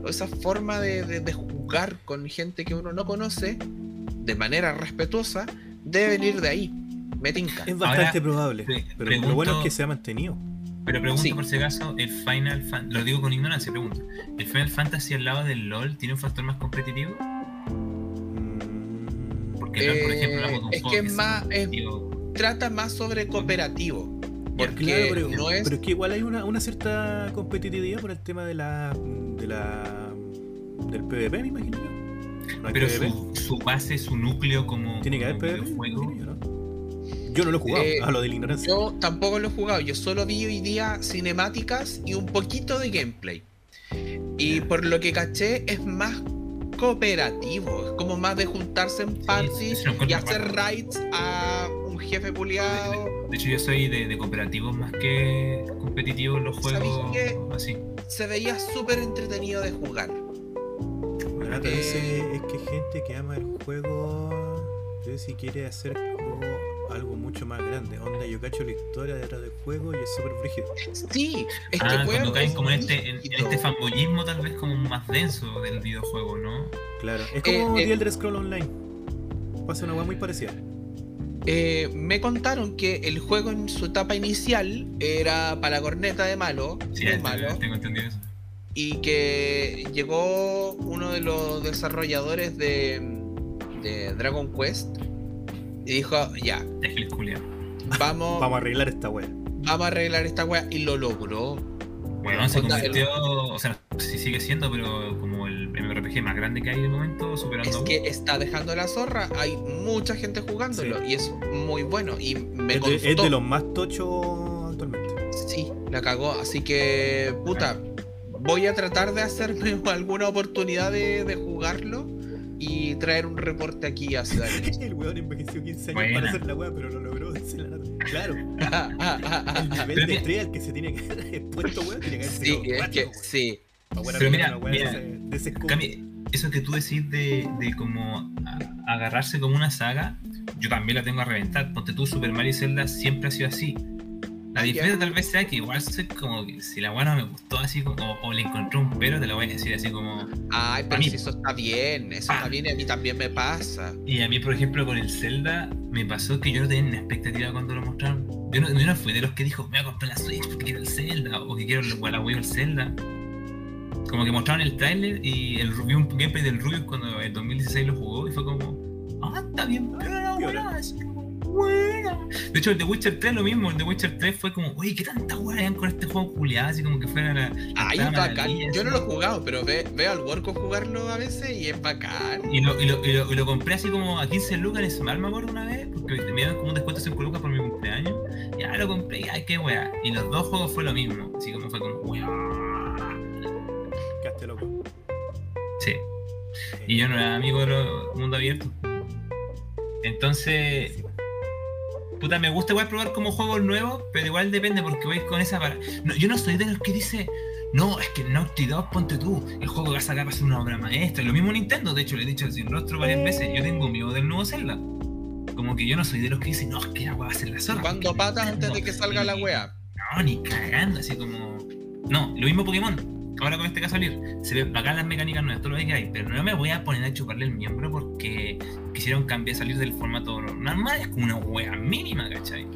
o esa forma de, de- de jugar con gente que uno no conoce de manera respetuosa debe venir de ahí. Me tinca. Es bastante Ahora, probable. pre- pero lo bueno es que se ha mantenido. Pero pregunto Sí. por si acaso, el Final Fan- lo digo con ignorancia, pregunto. ¿El Final Fantasy al lado del LOL tiene un factor más competitivo? Porque LOL, por ejemplo, Eh, es que es más- es-. Trata más sobre cooperativo. Porque Claro, pero, no es. pero es que igual hay una, una cierta competitividad por el tema de la. de la. del PvP, me imagino yo. ¿No Pero su, su base, su núcleo como, Tiene que haber PvP, yo, ¿no? Yo no lo he jugado, Eh, a lo de la ignorancia. Yo tampoco lo he jugado, yo solo vi hoy día cinemáticas y un poquito de gameplay. Y por lo que caché es más cooperativo, es como más de juntarse en lo y hacer raids a un jefe puliado. de- de hecho, yo soy de, de cooperativos más que competitivos en los ¿Sabéis juegos qué? así. Se veía súper entretenido de jugar. Eh, es que gente que ama el juego, sé si quiere hacer el juego algo mucho más grande. Onda, yo cacho la historia detrás del juego y es súper brígido. Sí, es que Ah, el cuando caen como en este, en, este fanboyismo tal vez como más denso del videojuego, ¿no? Claro, es como Eh, eh. The Elder Scroll Online. Pasa una weá muy parecida. Eh, me contaron que el juego en su etapa inicial era para la corneta de malo, Sí, este- malo. tengo entendido eso. y que llegó uno de los desarrolladores de, de Dragon Quest y dijo, ya, vamos, Vamos a arreglar esta weá. vamos a arreglar esta wea y lo logró. Bueno, se convirtió, o sea, no sé si sigue siendo, pero como el MMORPG más grande que hay de momento, superando Es que está dejando la zorra, hay mucha gente jugándolo Sí. y es muy bueno y me Es de, constó. es de los más tochos actualmente. Sí, la cagó, así que puta, voy a tratar de hacerme alguna oportunidad de, de jugarlo y traer un reporte aquí a Ciudad de El weón envejeció 15 años Buena. para hacer la weá, pero lo logró. Claro, el nivel de estrella al que se tiene que haber expuesto, weón, tiene que haber Sí, sido es cuático, que weón. sí. Pero mira, mira, de ese- de ese. Cami, eso que tú decís de, de como a- agarrarse como una saga, yo también la tengo a reventar. Ponte tú, Super Mario y Zelda siempre ha sido así. La Ah, diferencia tal vez sea que igual soy como que si la no me gustó así como, o, o le encontré un pero, te lo voy a decir así como. Ay, pero mí- si eso está bien, eso Ah. está bien y a mí también me pasa. Y a mí, por ejemplo, con el Zelda, me pasó que yo no tenía ni expectativa cuando lo mostraron. Yo no, yo no fui de los que dijo, me voy a comprar la Switch porque quiero el Zelda, o que quiero la la Wii o el Zelda. Como que mostraron el trailer y el, vi un gameplay del Rubius cuando en 2016 lo jugó y fue como, ah, está bien, buena, buena, De hecho, el The Witcher 3 lo mismo, el The Witcher 3 fue como, oye, qué tanta hayan con este juego culiado, así como que fuera la. Ay, la es bacán. Yo no lo he jugado, pero ve- veo al Worko jugarlo a veces y es bacán. Y lo, y, lo, y, lo, y lo compré así como a 15 lucas en Smart, me acuerdo una vez, porque me dieron como un descuento de 5 lucas por mi cumpleaños. Ya lo compré, y ay, qué weá. Y los dos juegos fue lo mismo, así como fue como, weá. Caste loco. Sí. Y yo no era amigo del mundo abierto. Entonces, puta, me gusta igual probar como juegos nuevos, pero igual depende porque voy con esa para. No, yo no soy de los que dice, no, es que Naughty Dog, ponte tú, el juego que va a sacar va a ser una obra maestra. Lo mismo Nintendo, de hecho, le he dicho sin rostro varias veces, yo tengo miedo del nuevo Zelda. Como que yo no soy de los que dicen, no, es que la weá va a ser la zorra. Cuando patas antes Nintendo". de que salga la wea. No, ni cagando, así como. No, lo mismo Pokémon. Ahora con este que va a salir. Se ven bacán las mecánicas nuevas, todo lo que hay. Pero no me voy a poner a chuparle el miembro porque quisieron cambiar, salir del formato normal. Es como una wea mínima, ¿cachai?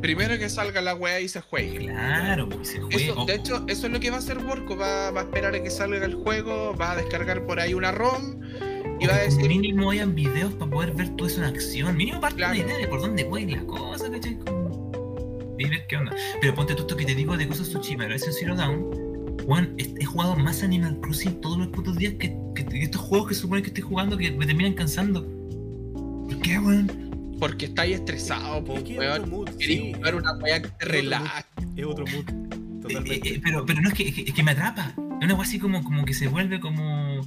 Primero que salga la wea y se juegue. Claro, pues se juega. Eso, de hecho, eso es lo que va a hacer Worko. Va, va a esperar a que salga el juego, va a descargar por ahí una ROM y va a decir, Mínimo hayan videos para poder ver todo eso en acción. Mínimo parte Claro. una idea de por dónde puede ir la cosa, ¿cachai? Ver qué onda. Pero ponte tú esto que te digo de cosas Tsushima, pero ese Zero Down. Bueno, he jugado más Animal Crossing todos los putos días que, que- que estos juegos que supone que estoy jugando que me terminan cansando. ¿Por qué, weón? porque estáis estresado, po, Es weón. mood, Queréis sí, jugar una wea que te otro relaje. es otro mood. Eh, Totalmente. eh, pero, pero no es que, es que, es que me atrapa. Es una weá así como, como que se vuelve como.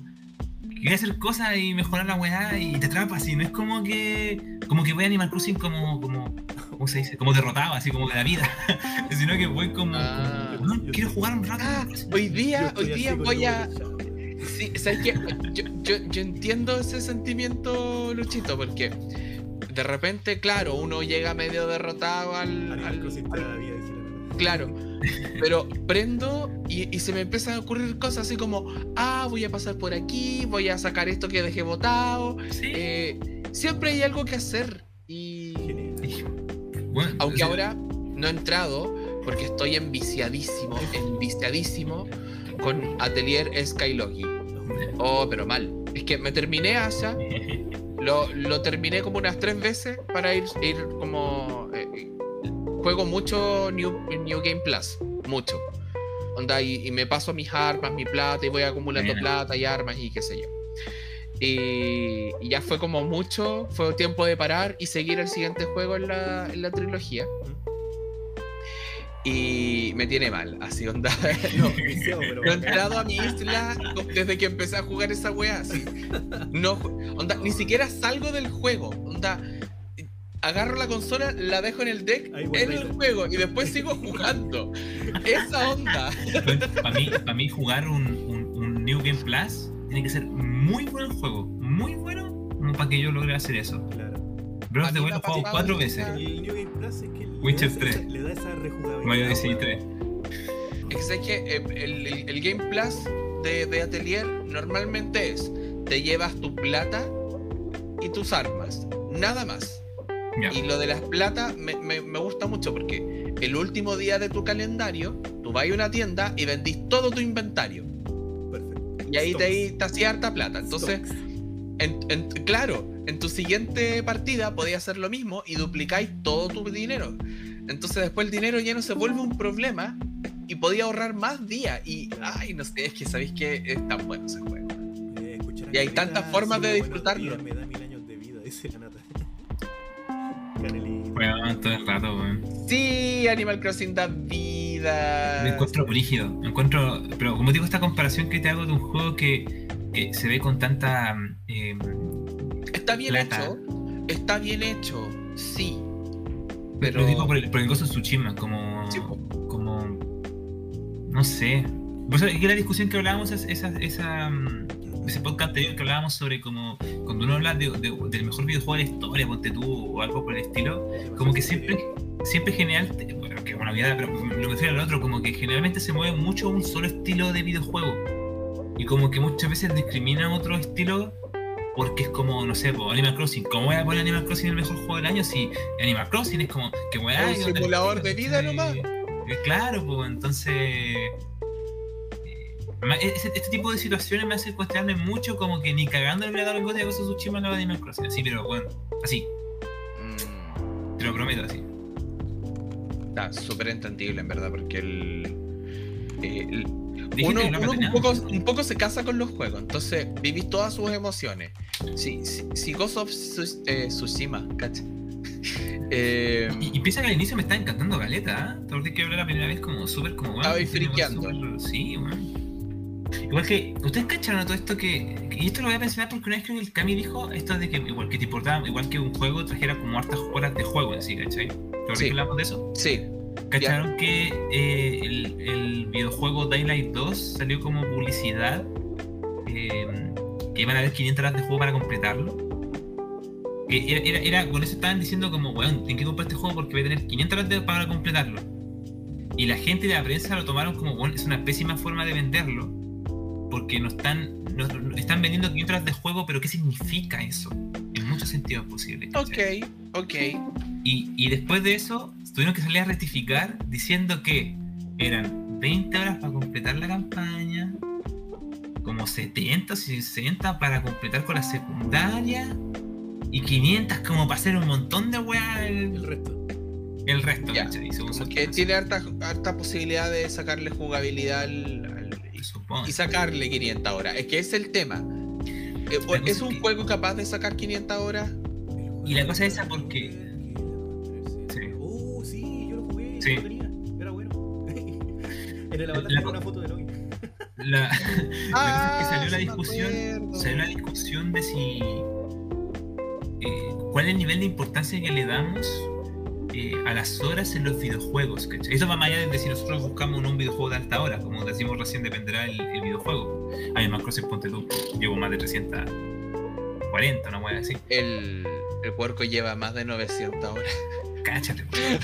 que Quiere hacer cosas y mejorar la weá y te atrapa así. No es como que. Como que voy a Animal Crossing como. como ¿Cómo se dice? Como derrotado, así como de la vida. sino que voy como. Ah. como, "No, quiero jugar un rato. Ah, Animal Crossing". hoy día, hoy día voy a. Sí, ¿sabes qué? Yo, yo, yo entiendo ese sentimiento, Luchito, porque de repente, claro, uno llega medio derrotado al. Al- nata. Claro, pero prendo y, y se me empiezan a ocurrir cosas así como, ah, voy a pasar por aquí, voy a sacar esto que dejé botado. Sí. Eh, siempre hay algo que hacer. Bueno, aunque ahora no he entrado, porque estoy enviciadísimo, enviciadísimo con Atelier Skylogi. Oh, pero mal. Es que me terminé Asha, lo, lo terminé como unas tres veces para ir, ir como. eh, juego mucho New, New Game Plus, mucho. Onda, y, y me paso mis armas, mi plata, y voy acumulando plata y armas y qué sé yo. Y, y ya fue como mucho, fue tiempo de parar y seguir el siguiente juego en la, en la trilogía. Y me tiene mal, así onda. No, pero. He entrado a mi isla desde que empecé a jugar esa wea así. No, onda, ni siquiera salgo del juego. Onda, agarro la consola, la dejo en el deck, Ahí en el juego y después sigo jugando. Esa onda. Para mí, pa' mí jugar un, un- un New Game Plus tiene que ser muy bueno el juego, muy bueno, como para que yo logre hacer eso. Claro. Breath A of the mí Wild me lo he jugado cuatro veces. esa- El New Game Plus es que le Witcher da esa- 3. le da esa rejugabilidad. Mario Odyssey weón. 3. Es que eh, el, el- el Game Plus de, de Atelier normalmente es: te llevas tu plata y tus armas. Nada más. Ya. Y lo de las plata me, me- me gusta mucho porque el último día de tu calendario, tú vas a una tienda y vendís todo tu inventario. Y ahí te, ahí te hacía harta plata. Entonces, Stocks. en- en- claro, en tu siguiente partida podías hacer lo mismo y duplicáis todo tu dinero. Entonces después el dinero ya no se vuelve un problema y podía ahorrar más días. Y, ay, no sé, es que sabéis que es tan bueno ese juego. Eh, Y hay tantas formas de disfrutarlo. días, Me da mil años de vida, dice la nata. Canelita. Weón, todo el rato, weón. Sí, Animal Crossing da vida. Me encuentro brígido. Me encuentro. Pero como digo, esta comparación que te hago de un juego que, que se ve con tanta. eh, Está bien plata. hecho. Está bien hecho, sí. Pero Pero. digo por el, por el Ghost of Tsushima, como. Sí, como. No sé. Por eso es que la discusión que hablábamos, es esa, esa, mm, ese podcast anterior que hablábamos sobre como. Cuando uno habla de- de- del mejor videojuego de la historia, ponte tú o algo por el estilo, como que siempre, siempre te- bueno, que es una obviedad, pero lo refiero al otro, como que generalmente se mueve mucho un solo estilo de videojuego. Y como que muchas veces discriminan otro estilo porque es como, no sé, Animal Crossing. ¿Cómo voy a poner Animal Crossing el mejor juego del año si Animal Crossing es como que Un ¿qué onda el simulador de vida nomás. Eh, Claro, pues entonces. eh, Este, este tipo de situaciones me hacen cuestionarme mucho como que ni cagando el creador de Ghost of Tsushima a Animal Crossing. Así, pero bueno, así, Mm, te lo prometo, así. Está súper entendible, en verdad, porque el. eh, el- uno, uno un, poco, un poco se casa con los juegos, entonces vivís todas sus emociones. Si, si, si Ghost of eh, Tsushima, cacha. Eh, Y, y piensa que al inicio me estaba encantando Galeta, ¿eh? Acordás que hablé la primera vez como súper como bueno. Estaba weón friqueando. Sí, weón. Igual que, ¿ustedes cacharon todo esto que, que- Y esto lo voy a mencionar porque una vez que el Cami dijo esto de que igual que te importaba, igual que un juego trajera como hartas horas de juego en sí, ¿cachai? ¿Te acordás Sí. hablamos de eso? sí, ¿Cacharon que eh, el, el videojuego Daylight 2 salió como publicidad? eh, que iban a haber 500 horas de juego para completarlo. Que era, era, era- con eso estaban diciendo como, weón, tienen que comprar este juego porque voy a tener 500 horas de- para completarlo. Y la gente de la prensa lo tomaron como, weón, es una pésima forma de venderlo. Porque no están, no- no- están vendiendo 500 horas de juego, pero ¿qué significa eso? En muchos sentidos posibles. ¿cachai? ok, ok. Y, y después de eso, tuvieron que salir a rectificar diciendo que eran 20 horas para completar la campaña, como 70 o 60 para completar con la secundaria, y 500 como para hacer un montón de El el, resto. El resto, Ya, ¿cachai? Según Como que tiene harta, harta posibilidad de sacarle jugabilidad al- al- supongo. y sacarle 500 horas. Es que es el tema. Eh, ¿Es un que- juego capaz de sacar 500 horas? Y la cosa es esa porque- Sí. Oh, sí, yo lo jugué. Sí. Lo tenía. Era bueno. en el avatar La- una foto de login. La, la cosa es que Ah, salió la discusión. salió la discusión de si eh, cuál es el nivel de importancia que le damos eh, a las horas en los videojuegos. ¿cachai? Eso va más allá de si nosotros buscamos un videojuego de alta hora, como decimos recién, dependerá el, el videojuego. A mí, más Crossing, ponte tú, llevo más de 340, no voy a decir. El, el puerco lleva más de 900 horas. Cáchate, weón.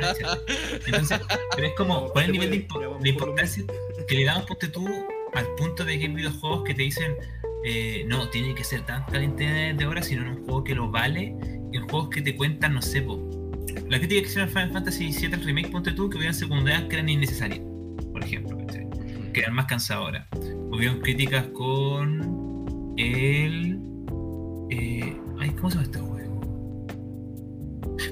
cáchate. Entonces, pero es como, ¿cuál es el nivel de, impo- de importancia que le damos, ponte tú, al punto de que hay videojuegos que te dicen, eh, no, tiene que ser tanta cantidad de horas, sino en un juego que lo vale, y en juegos que te cuentan, no sé, po, la crítica que hicieron a Final Fantasy VII el remake, ponte tú, que hubieran secundarias que eran innecesarias, por ejemplo, ¿cachai? que eran más cansadoras. Hubieron críticas con el. Eh, ay, ¿cómo se llama este juego?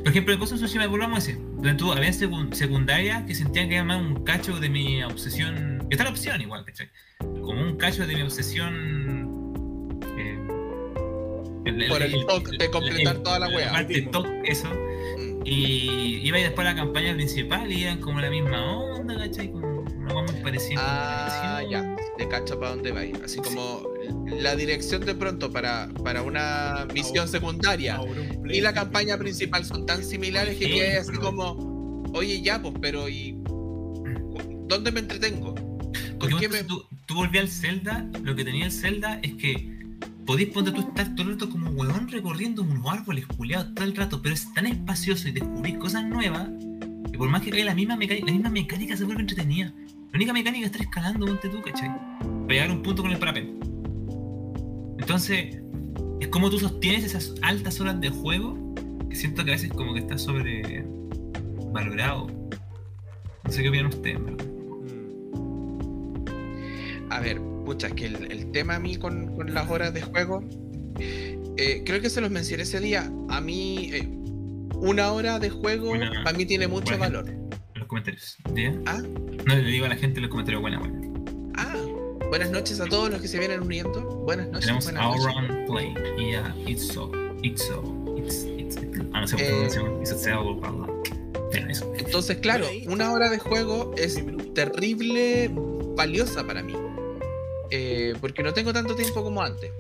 Por ejemplo, el Ghost of Tsushima, volvamos a ese. Donde tú había secundarias que sentían que era más un cacho de mi obsesión. Que está la opción igual, ¿cachai? Como un cacho de mi obsesión. eh, el- Por el toque de completar toda la wea. parte toc, eso. Mm. Y iba y después a la campaña principal y eran como la misma onda, ¿cachai? Como una muy parecida. Ah, ya, te cacho para dónde vais. Así como la dirección de pronto para, para una misión secundaria Ahora un y la campaña principal son tan similares que queda así como, oye, ya, pues, pero ¿y dónde me entretengo? Porque tú, tú volvías al Zelda, lo que tenía el Zelda es que podís ponte tú estar todo el rato como huevón recorriendo unos árboles culiados todo el rato, pero es tan espacioso y descubrís cosas nuevas que por más que caiga la misma mecánica, la misma mecánica se vuelve entretenida. La única mecánica es estar escalando, ponte tú, ¿cachai? Para llegar a un punto con el parapente. Entonces, es como tú sostienes esas altas horas de juego que siento que a veces como que está sobre valorado. No sé qué opinan ustedes, verdad. A ver, pucha, es que el, el tema a mí con, con las horas de juego, eh, creo que se los mencioné ese día. A mí, eh, una hora de juego Buena- para mí tiene mucho valor. En los comentarios. ¿Ya? Ah. No le digo a la gente en los comentarios buena, buena. Ah, buenas noches a todos los que se vienen uniendo. Buenas noches. Tenemos buenas noches. Play. Y ya, it's so. It's so. It's. It's. it's- ah, no sé Eh. It's eso. Entonces, claro, una hora de juego es terrible valiosa para mí. Eh, porque no tengo tanto tiempo como antes.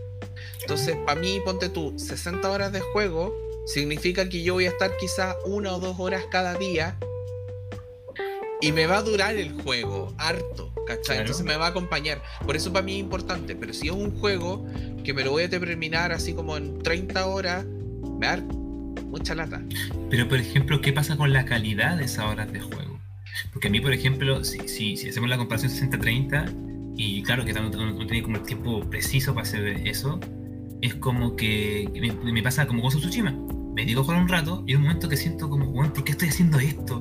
Entonces, para mí, ponte tú, 60 horas de juego significa que yo voy a estar quizás una o dos horas cada día y me va a durar el juego harto, ¿cachai? Claro. Entonces me va a acompañar. Por eso para mí es importante. Pero si es un juego que me lo voy a terminar así como en 30 horas, me va a dar mucha lata. Pero, por ejemplo, ¿qué pasa con la calidad de esas horas de juego? Porque a mí, por ejemplo, si, si, si hacemos la comparación 60-30, y claro que no, no, tiene como el tiempo preciso para hacer eso, es como que me, me pasa como con Tsushima. Me digo jugar un rato y hay un momento que siento como, bueno, ¿por qué estoy haciendo esto?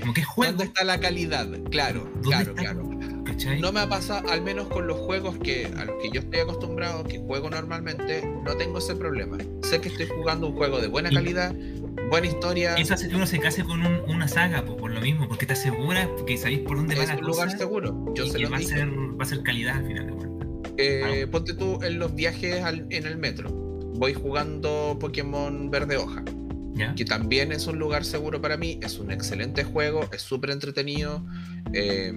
Como que juego, ¿Dónde está la calidad? Claro, ¿Dónde claro, está? claro. ¿cachai? No me ha pasado, al menos con los juegos que a los que yo estoy acostumbrado, que juego normalmente, no tengo ese problema. Sé que estoy jugando un juego de buena Y- calidad, buena historia, Eso hace que uno se case con un- una saga, po, por lo mismo, porque te asegura que sabéis por dónde va es la un lugar seguro. Yo y se que lo va a, ser, va a ser calidad al final de cuentas. Eh, Ponte tú en los viajes al- en el metro. Voy jugando Pokémon Verde Hoja, ¿Ya? que también es un lugar seguro para mí. Es un excelente juego, es súper entretenido. Eh,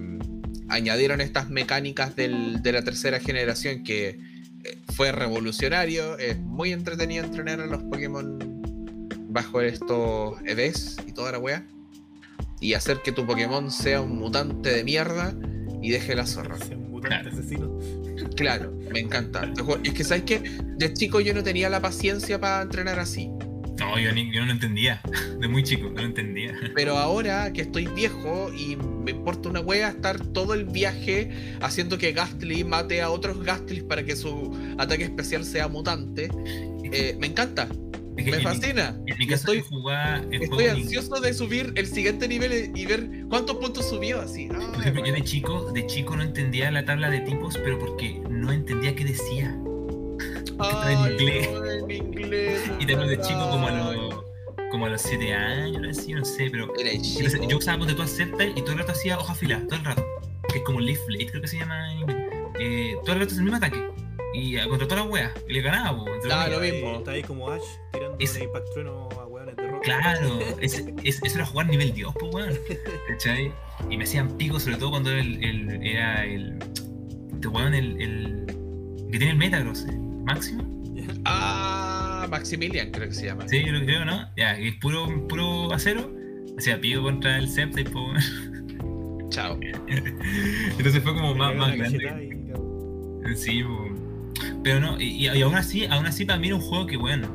añadieron estas mecánicas del- de la tercera generación que eh, fue revolucionario. Es muy entretenido entrenar a los Pokémon bajo estos EVs y toda la wea. Y hacer que tu Pokémon sea un mutante de mierda y deje la zorra. Sea un mutante Claro. asesino. Claro, me encanta. Es que, ¿sabes qué? De chico yo no tenía la paciencia para entrenar así. No, yo, ni- yo no lo entendía. De muy chico, no lo entendía. Pero ahora que estoy viejo y me importa una wea estar todo el viaje haciendo que Gastly mate a otros Gastlys para que su ataque especial sea mutante, eh, me encanta, Es que me mi- fascina. En mi Y caso, estoy, jugaba ansioso de subir el siguiente nivel y ver cuántos puntos subió así. Por Ay, ejemplo, yo de chico, de chico no entendía la tabla de tipos, pero porque no entendía qué decía. estaba en Ay, inglés. en inglés. Y también de chico como a ay. los como a los 7 años, así, no sé, pero Entonces, yo usaba ponte tú Sceptile y todo el rato hacía hoja fila, todo el rato. Que es como Leaf Blade, creo que se llama en inglés. Eh, todo el rato es el mismo ataque. Y contra todas las weas. Y le ganaba, po, Ah, comillas. lo mismo. Está ahí como Ash tirando Es- un Impact Trueno a hueones de rock. Claro, es, es- eso era jugar nivel Dios, pues weón. ¿Cachai? Y me hacían pico, sobre todo cuando era el, el- era el. Este weón, el, el. que tiene el Metagross, el máximo. Ah, Maximilian creo que se llama. Sí, yo lo creo, ¿no? Ya, que es puro, puro acero. Hacía pico contra el pues weón. Chao. Entonces fue como más, más grande. y. Sí, po. Pero no, y, y aún así, aún así para mí era un juego que, bueno,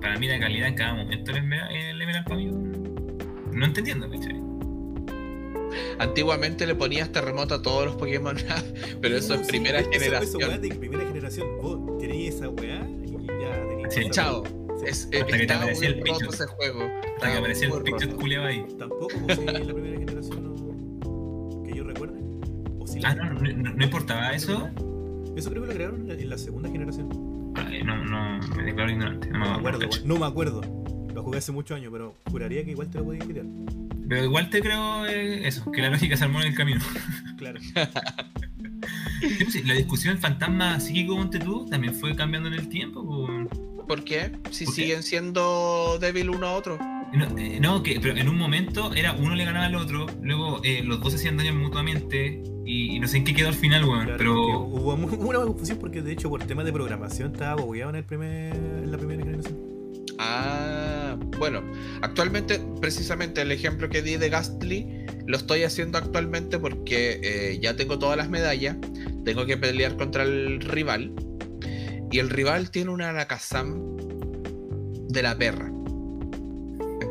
para mí la calidad en cada momento el Emerald, para mí, no entendiendo, ¿cachai? Antiguamente le ponías terremoto a todos los Pokémon, pero eso es sí, primera eso- Eso, generación. weá de primera generación. Vos tenías esa weá y ya tenías. Sí. Chao. Es, Hasta que te aparecía el picho. ese juego. Hasta que aparecía el roto. culeado ahí. Tampoco, pues, si en la primera generación no. que yo recuerde. O si la- Ah, no, no, no, no importaba eso. Eso creo que lo agregaron en la, segunda generación. No, no, me declaro ignorante. No No me acuerdo, no me acuerdo. Lo jugué hace muchos años, pero juraría que igual te lo podía quitar. Pero igual te creo eh, eso, que la lógica se armó en el camino. Claro. Pues La discusión fantasma psíquico ponte tú también fue cambiando en el tiempo. pues. ¿Por qué? Si ¿Por qué? siguen siendo débil uno a otro. No, eh, no, que pero en un momento era uno le ganaba al otro, luego eh, los dos se hacían daño mutuamente y, y no sé en qué quedó al final, weón. Claro, pero hubo una confusión porque de hecho por temas de programación estaba bogueado en, el primer, en la primera generación. Ah, bueno, actualmente, precisamente el ejemplo que di de Gastly lo estoy haciendo actualmente porque eh, ya tengo todas las medallas, tengo que pelear contra el rival y el rival tiene una Alakazam de la perra.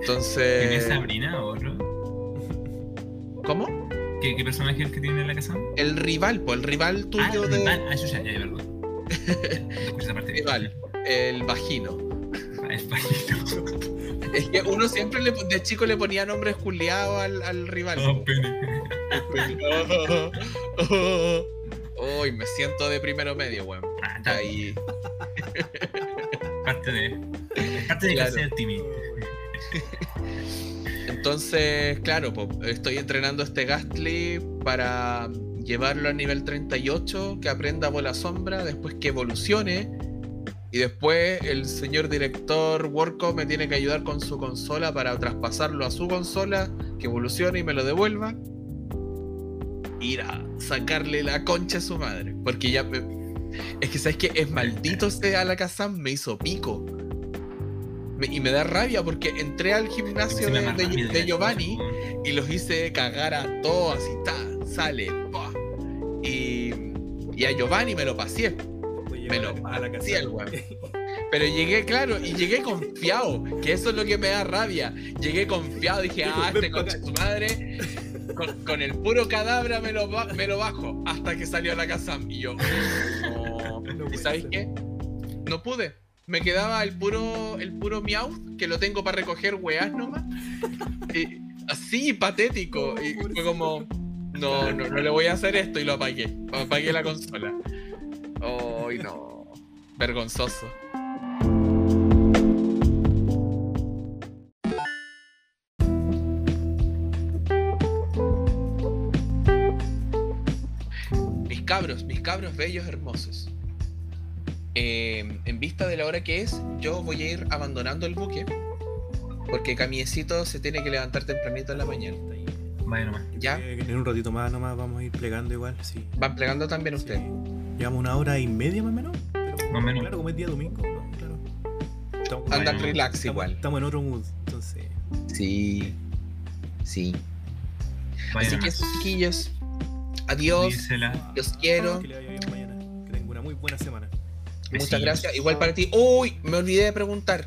Entonces, ¿tenés Sabrina o otro? ¿cómo? ¿Qué, qué personaje es el que tiene en la casa? El rival, pues el rival Ah, tuyo el de rival. Ah, yo ya, ya, perdón. Parte. rival, el vagino. Ah, es bajito. Es que uno siempre le, de chico le ponía nombres culiados al, al rival. Oh, pene. Uy, me siento de primero medio, weón. Ah, Ahí. parte de. es Parte de Claro. clase de Timmy. Entonces, claro, estoy entrenando a este Gastly para llevarlo a nivel 38, que aprenda bola sombra, después que evolucione. Y después el señor director Worko me tiene que ayudar con su consola para traspasarlo a su consola, que evolucione y me lo devuelva. Ir a sacarle la concha a su madre. Porque ya me- Es que sabes que es maldito este Alakazam, me hizo pico. Me- y me da rabia porque entré al gimnasio de, de- de Giovanni y los hice cagar a todos y ta, sale. pa. Y, y a Giovanni me lo pasé. A Me lo a casa. el weón. Pero llegué, claro, y llegué confiado, que eso es lo que me da rabia. Llegué confiado, dije, ah, "Ven este pa' concha acá". de su madre, con, con el puro cadáver me lo, me lo bajo, hasta que salió la casa. Y yo, no. No ¿Y sabéis qué? No pude. Me quedaba el puro, el puro Meowth, que lo tengo para recoger weas nomás. Y así, patético. Y fue como, no, no, no le voy a hacer esto y lo apagué. Apagué la consola. Ay, no. Vergonzoso. Mis cabros, mis cabros bellos hermosos. Eh, en vista de la hora que es, yo voy a ir abandonando el buque. Porque Camiecito se tiene que levantar tempranito en la mañana. Vaya nomás. ¿Ya? Eh, En un ratito más nomás vamos a ir plegando igual, sí. ¿Van plegando también Sí. ustedes? Llevamos una hora y media más o menos. Pero, Más o menos. Claro, como es día domingo, ¿no? Claro. Estamos, Andan Bueno, relax estamos- igual. Estamos en otro mood, entonces. Sí. Sí. Vaya Así que, chiquillos, adiós. Dísela. Los quiero. Que le vaya bien mañana. Que tenga una muy buena semana. Muchas gracias. Igual para ti. Uy, me olvidé de preguntar.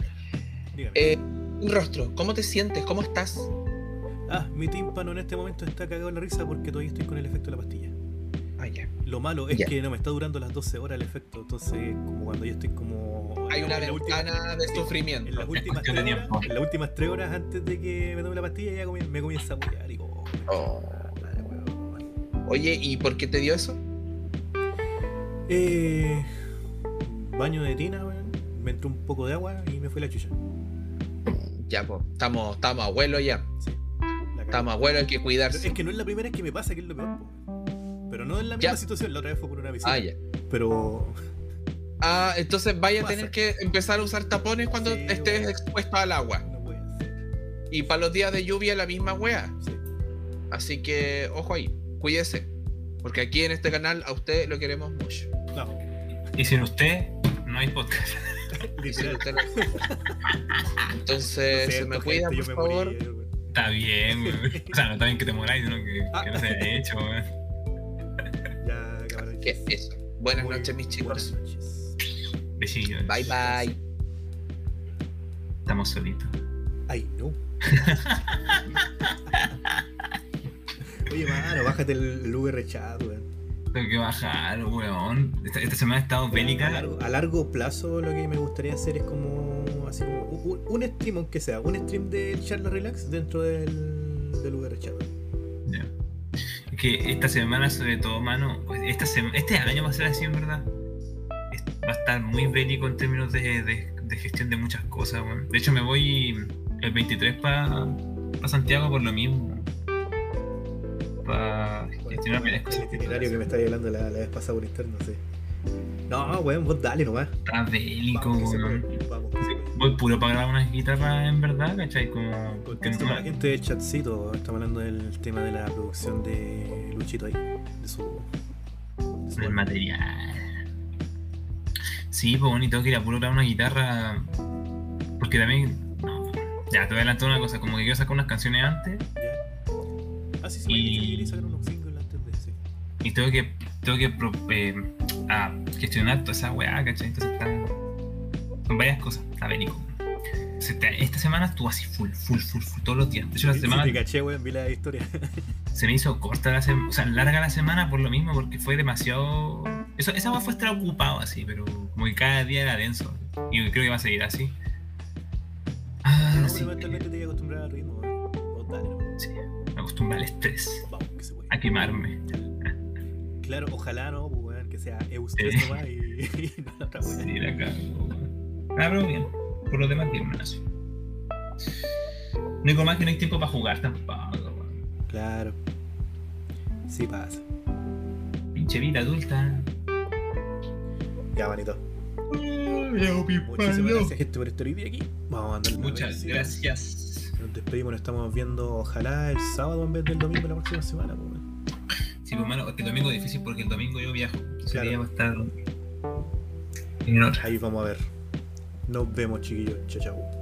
Eh, rostro, ¿cómo te sientes? ¿Cómo estás? Ah, mi tímpano en este momento está cagado en la risa porque todavía estoy con el efecto de la pastilla. Ah, ya. Lo malo es que no me está durando las 12 horas el efecto, entonces como cuando yo estoy como... Hay una en la última- ventana de en sufrimiento. las últimas tres horas, en las últimas tres horas antes de que me tome la pastilla ya comien- me comienza a apoyar y digo, Oh. madre, weón. Oye, ¿y por qué te dio eso? Eh, baño de tina, weón. me entró un poco de agua y me fue la chucha. Ya, pues, estamos, estamos abuelos ya. Sí. Estamos abuelos, hay que cuidarse. Es que no es la primera vez que me pasa, que es lo peor. po. Pero no es la Ya. misma situación, la otra vez fue por una visita. Ah, ya. Pero Ah, entonces vaya a tener que empezar a usar tapones cuando Sí, estés weón. expuesto al agua. no puede ser. Y para los días de lluvia la misma wea. Sí. Así que, ojo ahí, cuídese. Porque aquí en este canal a usted lo queremos mucho. No, Y sin usted, hay podcast. No- Entonces, Lo se me cuida, gente, por yo me favor. Está bien, weón. O sea, no está bien que te moráis, sino que, que no se haya hecho, weón. Ya, cabrón. Que eso. Buenas Muy noches, mis chicos. Buenas noches. Besillos. Bye bye. Estamos solitos. Ay, no. Oye, mano, bájate el, el VR chat, weón. Tengo que bajar, weón. Esta, esta semana ha estado A bélica. largo, a largo plazo lo que me gustaría hacer es como así como un, un stream, aunque sea, un stream del charla relax dentro del, del VRChat. Ya. Es que esta semana, sobre todo, mano, pues esta sema- este año va a ser así, en verdad. Va a estar muy bélico en términos de, de- de gestión de muchas cosas, weón. De hecho, me voy el 23 para Santiago por lo mismo. Para gestionar El itinerario que me estáis hablando la, la vez pasada por interno, sí. No, weón, vos dale nomás. Está bélico, weón. Voy puro para grabar unas guitarras, en verdad, ¿cachai? Como. que Contexto no- la gente del chatcito, estamos hablando del tema de la producción de Luchito ahí, de su. de su- del material. Sí, pues tengo que ir a puro grabar una guitarra. Porque también. No, ya, te voy a adelantar una cosa, como que quiero sacar unas canciones antes. Ah, sí, sí, me Y- que sacar unos singles antes de sí. y tengo que. Tengo que pro- eh, a gestionar toda esa weá, ¿cachai? Entonces está. Son varias cosas, está bélico. Esta semana estuvo así full, full, full, full, todos los días. De hecho, la Sí, semana te caché, weón, vi la historia. se me hizo corta la semana, o sea, larga la semana por lo mismo, porque fue demasiado. Eso, esa weá fue estar ocupado así, pero como que cada día era denso. Y creo que va a seguir así. Ah, No, sí. eventualmente te voy a acostumbrar al ritmo, acostumbré al estrés, Vamos, que se puede. a quemarme. Claro, ojalá no, pues, weón, que sea Eustrés Sí. nomás y, y no la otra. Sí, la cago. Ah, pero bien. Por lo demás, bien, menos. Único más que no hay tiempo para jugar tampoco. Claro. Sí pasa. Pinche vida adulta. Ya, manito. Muchísimas gracias, gente, por estar hoy aquí. Vamos a una Muchas gracias nos despedimos, nos estamos viendo ojalá el sábado en vez del domingo la próxima semana. Pues, bueno. Sí, pues hermano, el domingo es difícil porque el domingo yo viajo. Claro. estar en. Ahí vamos a ver. Nos vemos, chiquillos. Chao, chao.